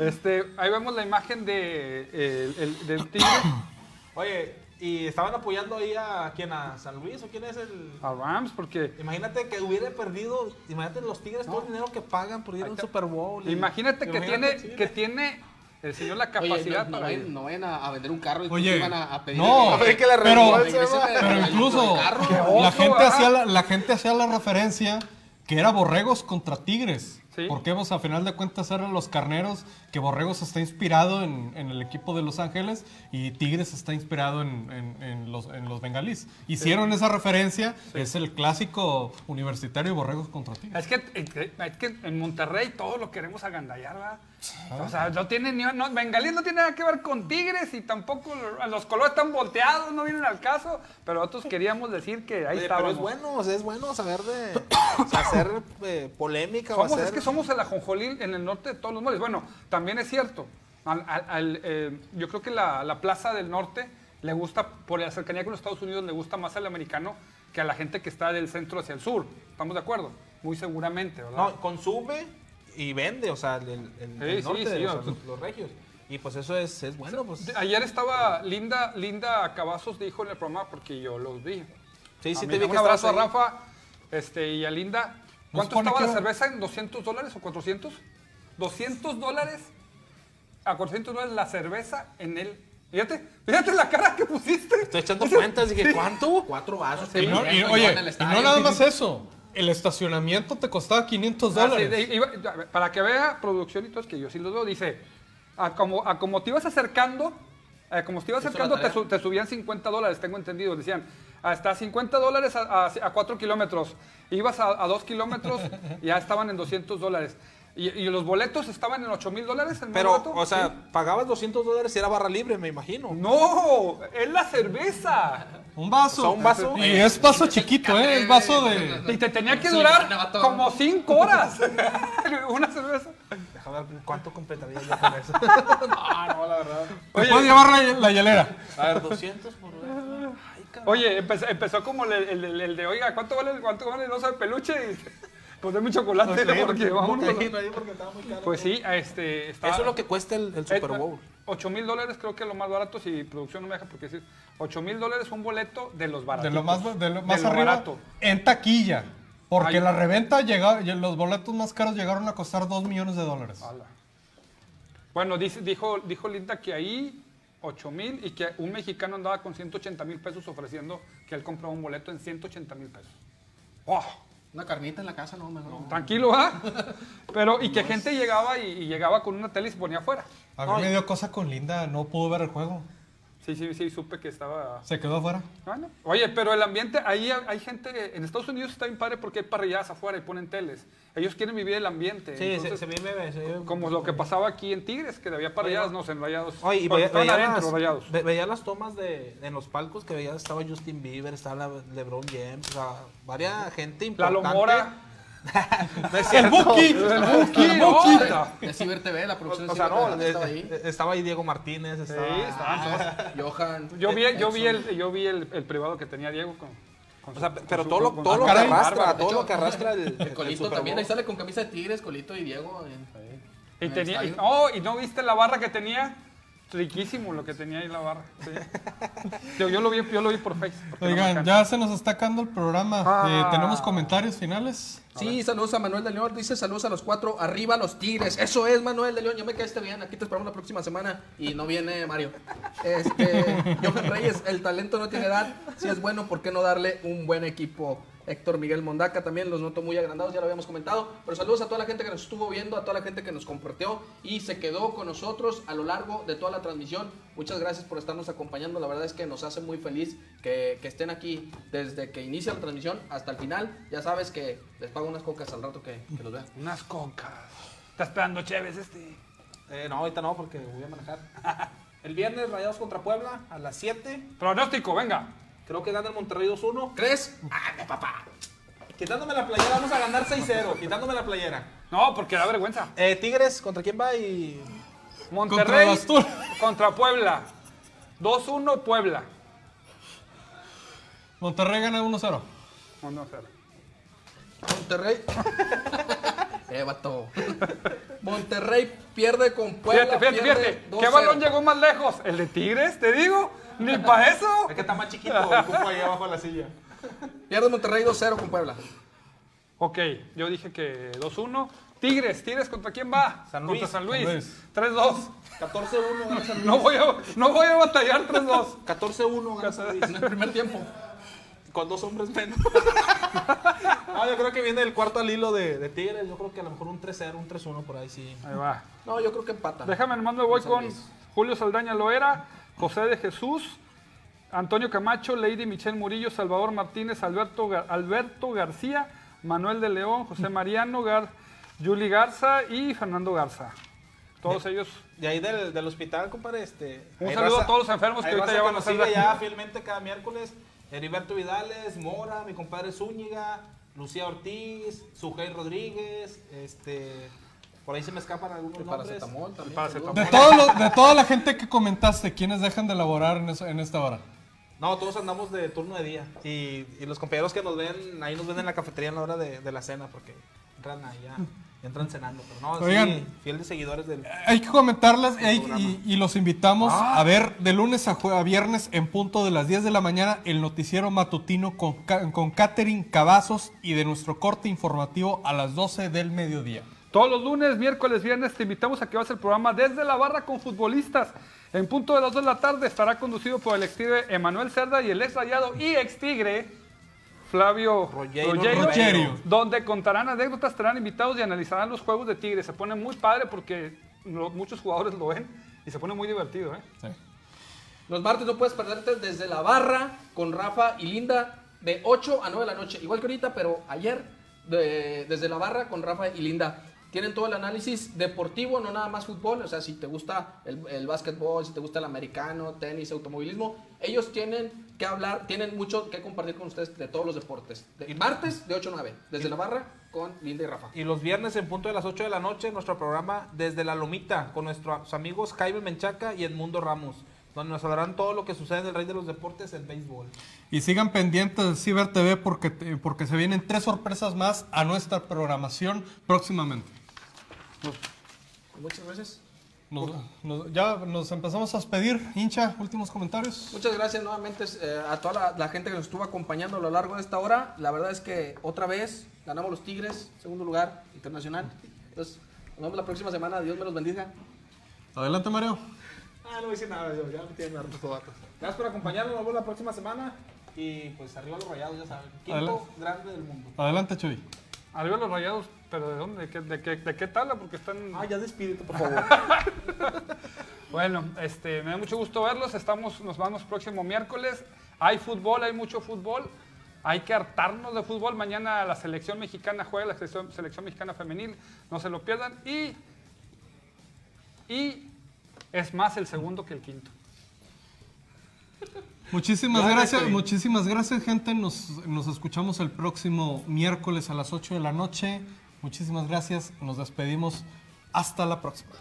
este, ahí vemos la imagen de, eh, el- del tigre. Oye, ¿y estaban apoyando ahí a quién? ¿A San Luis o quién es el...? A Rams, porque Imagínate que hubiera perdido, imagínate los Tigres todo el dinero que pagan por ir a un Super Bowl. y- imagínate que tiene, que tiene el señor la Oye, capacidad no, no para no vayan a, a vender un carro y Oye, van a, a pedir no, A ver que le pero, el- pero el- incluso el carro. Qué la oso, gente, ¿verdad? hacía la, la gente hacía la referencia que era Borregos contra Tigres. Sí. Porque pues, a final de cuentas eran los carneros, que Borregos está inspirado en, en el equipo de Los Ángeles y Tigres está inspirado en, en- en los, los bengalíes. Hicieron esa referencia, es el clásico universitario Borregos contra Tigres. Es que, es que en Monterrey todo lo queremos agandallar, ¿verdad? O sea, no tiene ni, no, Bengalí no tiene nada que ver con Tigres y tampoco lo- los colores están volteados, no vienen al caso, pero nosotros queríamos decir que ahí estábamos. pero es bueno, es bueno saber de o sea, hacer eh, polémica Somos, o hacer... es que somos el ajonjolí en el norte de todos los moles. Bueno, también es cierto. al- al- al, eh, yo creo que la, la plaza del norte le gusta, por la cercanía con los Estados Unidos, le gusta más al americano que a la gente que está del centro hacia el sur. ¿Estamos de acuerdo? Muy seguramente, ¿verdad? No, consume y vende, o sea, el, el- el Sí, sí, norte, sí, o sea, los, los regios. Y pues eso es, es bueno, pues... Ayer estaba Linda, Linda Cavazos dijo en el programa porque yo los vi. Sí, sí, A te vi un abrazo a. Rafa este, y a Linda. ¿Cuánto estaba la cerveza en 200 dólares o 400? 200 dólares a 400 dólares la cerveza en el... Fíjate, fíjate la cara que pusiste. Estoy echando cuentas, dije, ¿cuánto? Cuatro vasos. Y no, y, Yo oye, en el y no nada más eso. El estacionamiento te costaba 500 Ah, sí, dólares. de- iba- a ver, para que vea producción y todo, es que yo sí lo veo, dice, a como, a como te ibas acercando, eh, como te ibas acercando, te, te subían 50 dólares, tengo entendido, decían, hasta 50 dólares a, a, 4 kilómetros, ibas a, a 2 kilómetros, ya estaban en 200 dólares. Y, y los boletos estaban en 8 mil dólares el Pero, boleto, o sea, ¿sí? pagabas 200 dólares y era barra libre, me imagino. No, es la cerveza. Un vaso. O sea, un vaso. Y es vaso chiquito, ¿eh? Es vaso de... Y te tenía que durar como 5 horas. Una cerveza. Déjame ver cuánto completaría yo con eso. no, no, la verdad. Te Oye. puedes llevar la, la hielera. A ver, 200 por ver. Ay, cabrón. Oye, empezó, empezó como el, el- el- el de, oiga, ¿cuánto vale, cuánto vale el oso de peluche? Y, pues chocolate, porque vámonos. Ok, no, porque estaba muy caro. Pues sí, este, está... Eso es lo que cuesta el, el Super Bowl. 8 mil dólares creo que es lo más barato, si producción no me deja porque decir, 8 mil dólares un boleto de los baratos. De lo más, de lo más arriba. barato. En taquilla. Porque Ay. la reventa llega, y los boletos más caros llegaron a costar 2 millones de dólares. Ala. Bueno, dice- dijo, dijo Linda que ahí 8 mil y que un mexicano andaba con 180 mil pesos ofreciendo que él compraba un boleto en 180 mil pesos. ¡Oh! Una carnita en la casa, no, mejor. Tranquilo, ¿ah? Pero, y que gente llegaba y, y llegaba con una tele y se ponía afuera. A mí me dio cosa con Linda, no pudo ver el juego. Sí, sí, sí, supe que estaba... Se quedó afuera. Bueno, oye, pero el ambiente, ahí hay gente, en Estados Unidos está bien padre porque hay parrilladas afuera y ponen teles. Ellos quieren vivir el ambiente. Sí, entonces, se, se vive, se vive- Como lo que pasaba aquí en Tigres, que había parrilladas, no sé, en rayados. Oye, y veía, veía adentro, las, rayados. ve- veía las tomas de, en los palcos que veía, estaba Justin Bieber, estaba la- LeBron James, o sea, varias gente importante. Mora. No es El. Buki. El Buki. El Buki. De Ciber TV, la O, producción o sea, Ciber no, TV eh, estaba ahí. estaba ahí Diego Martínez, Sí, estaba... estaban todos. Johan. Yo vi, yo vi, el, yo vi el, el privado que tenía Diego con. O sea, pero su- todo lo, todo lo Ah, que arrastra, todo lo que arrastra el, El el Colito también, ahí sale con camisa de Tigres, Colito y Diego. en- Y, en el tenía, y, oh, ¿y no viste la barra que tenía? Riquísimo lo que tenía ahí la barra. sí. yo, yo lo vi, yo lo vi por Facebook. porque no me Oigan, ya se nos está acabando el programa. Ah. Eh, ¿Tenemos comentarios finales? Sí, saludos a Manuel de León. Dice saludos a los cuatro. Arriba los Tigres. Eso es, Manuel de León. Ya me caíste bien. Aquí te esperamos la próxima semana. Y no viene Mario. Este, Johan Reyes, el talento no tiene edad. Si es bueno, ¿por qué no darle un buen equipo? Héctor Miguel Mondaca también los noto muy agrandados, ya lo habíamos comentado. Pero saludos a toda la gente que nos estuvo viendo, a toda la gente que nos compartió y se quedó con nosotros a lo largo de toda la transmisión. Muchas gracias por estarnos acompañando. La verdad es que nos hace muy feliz que, que estén aquí desde que inicia la transmisión hasta el final. Ya sabes que les pago unas cocas al rato que, que los vean. Unas cocas. Está esperando Chévez este. Eh, no, ahorita no, porque voy a manejar. El viernes, Rayados contra Puebla, a las 7. Pronóstico, venga. Creo que gana el Monterrey 2-1. ¿Crees? ¡Ande, papá! Quitándome la playera, vamos a ganar 6-0. Quitándome la playera. No, porque da vergüenza. Eh, Tigres, ¿contra quién va? Y... Monterrey Contra contra Puebla. 2-1 Puebla. Monterrey gana 1-0. 1-0. Monterrey. eh, vato. Monterrey pierde con Puebla. Fíjate, fíjate, fíjate. ¿Qué 2-0. balón llegó más lejos? ¿El de Tigres? ¿Te digo? Ni para eso. Es que está más chiquito el cupo ahí abajo de la silla. Pierde Monterrey 2-0 con Puebla. Ok, yo dije que 2-1. Tigres, Tigres, ¿contra quién va? San Contra Luis. San Luis. Luis. 3-2. 14-1 gana San Luis. No voy a, no voy a batallar 3-2. 14-1 gana San Luis. En el primer tiempo. Con dos hombres menos. no, yo creo que viene el cuarto al hilo de, de Tigres. Yo creo que a lo mejor un 3-0, un 3-1 por ahí sí. Ahí va. No, yo creo que empata. Déjame, me voy con. Julio Saldaña Loera, José de Jesús, Antonio Camacho, Lady Michelle Murillo, Salvador Martínez, Alberto, Gar- Alberto García, Manuel de León, José Mariano, Gar, Yuli Garza y Fernando Garza. Todos ellos. De ahí del, del hospital, compadre, este... Un saludo a todos los enfermos que ahorita ya van a la- ya fielmente cada miércoles. Heriberto Vidales, Mora, mi compadre Zúñiga, Lucía Ortiz, Sujei Rodríguez, este... Por ahí se me escapan algunos El nombres. paracetamol también. paracetamol. De, todo lo- de toda la gente que comentaste, ¿quiénes dejan de laborar en, eso- en esta hora? No, todos andamos de turno de día. Y, y los compañeros que nos ven, ahí nos ven en la cafetería en la hora de, de la cena, porque entran ahí ya, entran cenando. Pero no, Oigan. sí, fiel de seguidores del... Hay que comentarles y, hay- y- y los invitamos a ver de lunes a, a viernes en punto de las 10 de la mañana el noticiero matutino con, con Catherine Cavazos y de nuestro corte informativo a las 12 del mediodía. Todos los lunes, miércoles, viernes te invitamos a que veas el programa Desde la Barra con futbolistas. En punto de las 2 de la tarde estará conducido por el ex tigre Emanuel Cerda y el ex rayado y ex tigre Flavio Rogerio. donde contarán anécdotas, estarán invitados y analizarán los juegos de tigre. Se pone muy padre porque lo- muchos jugadores lo ven y se pone muy divertido. ¿eh? Los martes no puedes perderte desde la barra con Rafa y Linda de 8 a 9 de la noche. Igual que ahorita, pero ayer de- desde la barra con Rafa y Linda. Tienen todo el análisis deportivo, no nada más fútbol. O sea, si te gusta el, el básquetbol, si te gusta el americano, tenis, automovilismo, ellos tienen que hablar, tienen mucho que compartir con ustedes de todos los deportes. De, martes de 8 a 9, desde la barra con Linda y Rafa. Y los viernes en punto de las 8 de la noche, nuestro programa Desde la Lomita, con nuestros amigos Jaime Menchaca y Edmundo Ramos, donde nos hablarán todo lo que sucede en el Rey de los Deportes, el béisbol. Y sigan pendientes de Ciber TV porque, porque se vienen tres sorpresas más a nuestra programación próximamente. Muchas gracias. Nos- nos- ya nos empezamos a despedir. Hincha, últimos comentarios. Muchas gracias nuevamente eh, a toda la, la gente que nos estuvo acompañando a lo largo de esta hora. La verdad es que otra vez ganamos los Tigres, segundo lugar internacional. Entonces, nos vemos la próxima semana. Dios me los bendiga. Adelante, Mario. Ah, no voy a decir nada, yo ya me tienen hartos tobatos. Gracias por acompañarnos, nos vemos la próxima semana. Y pues arriba los rayados, ya saben. Quinto Adelante. grande del mundo. Adelante, Chuy. Arriba los rayados, pero ¿de dónde? ¿De qué, de qué, de qué tabla? Porque están... Ah, ya despídete, por favor. Bueno, este, me da mucho gusto verlos. Estamos, nos vamos próximo miércoles. Hay fútbol, hay mucho fútbol. Hay que hartarnos de fútbol. Mañana la selección mexicana juega, la selección, selección mexicana femenil. No se lo pierdan. Y, y es más el segundo que el quinto. Muchísimas Gracias, muchísimas gracias, gente. Nos, nos escuchamos el próximo miércoles a las 8 de la noche. Muchísimas gracias. Nos despedimos. Hasta la próxima.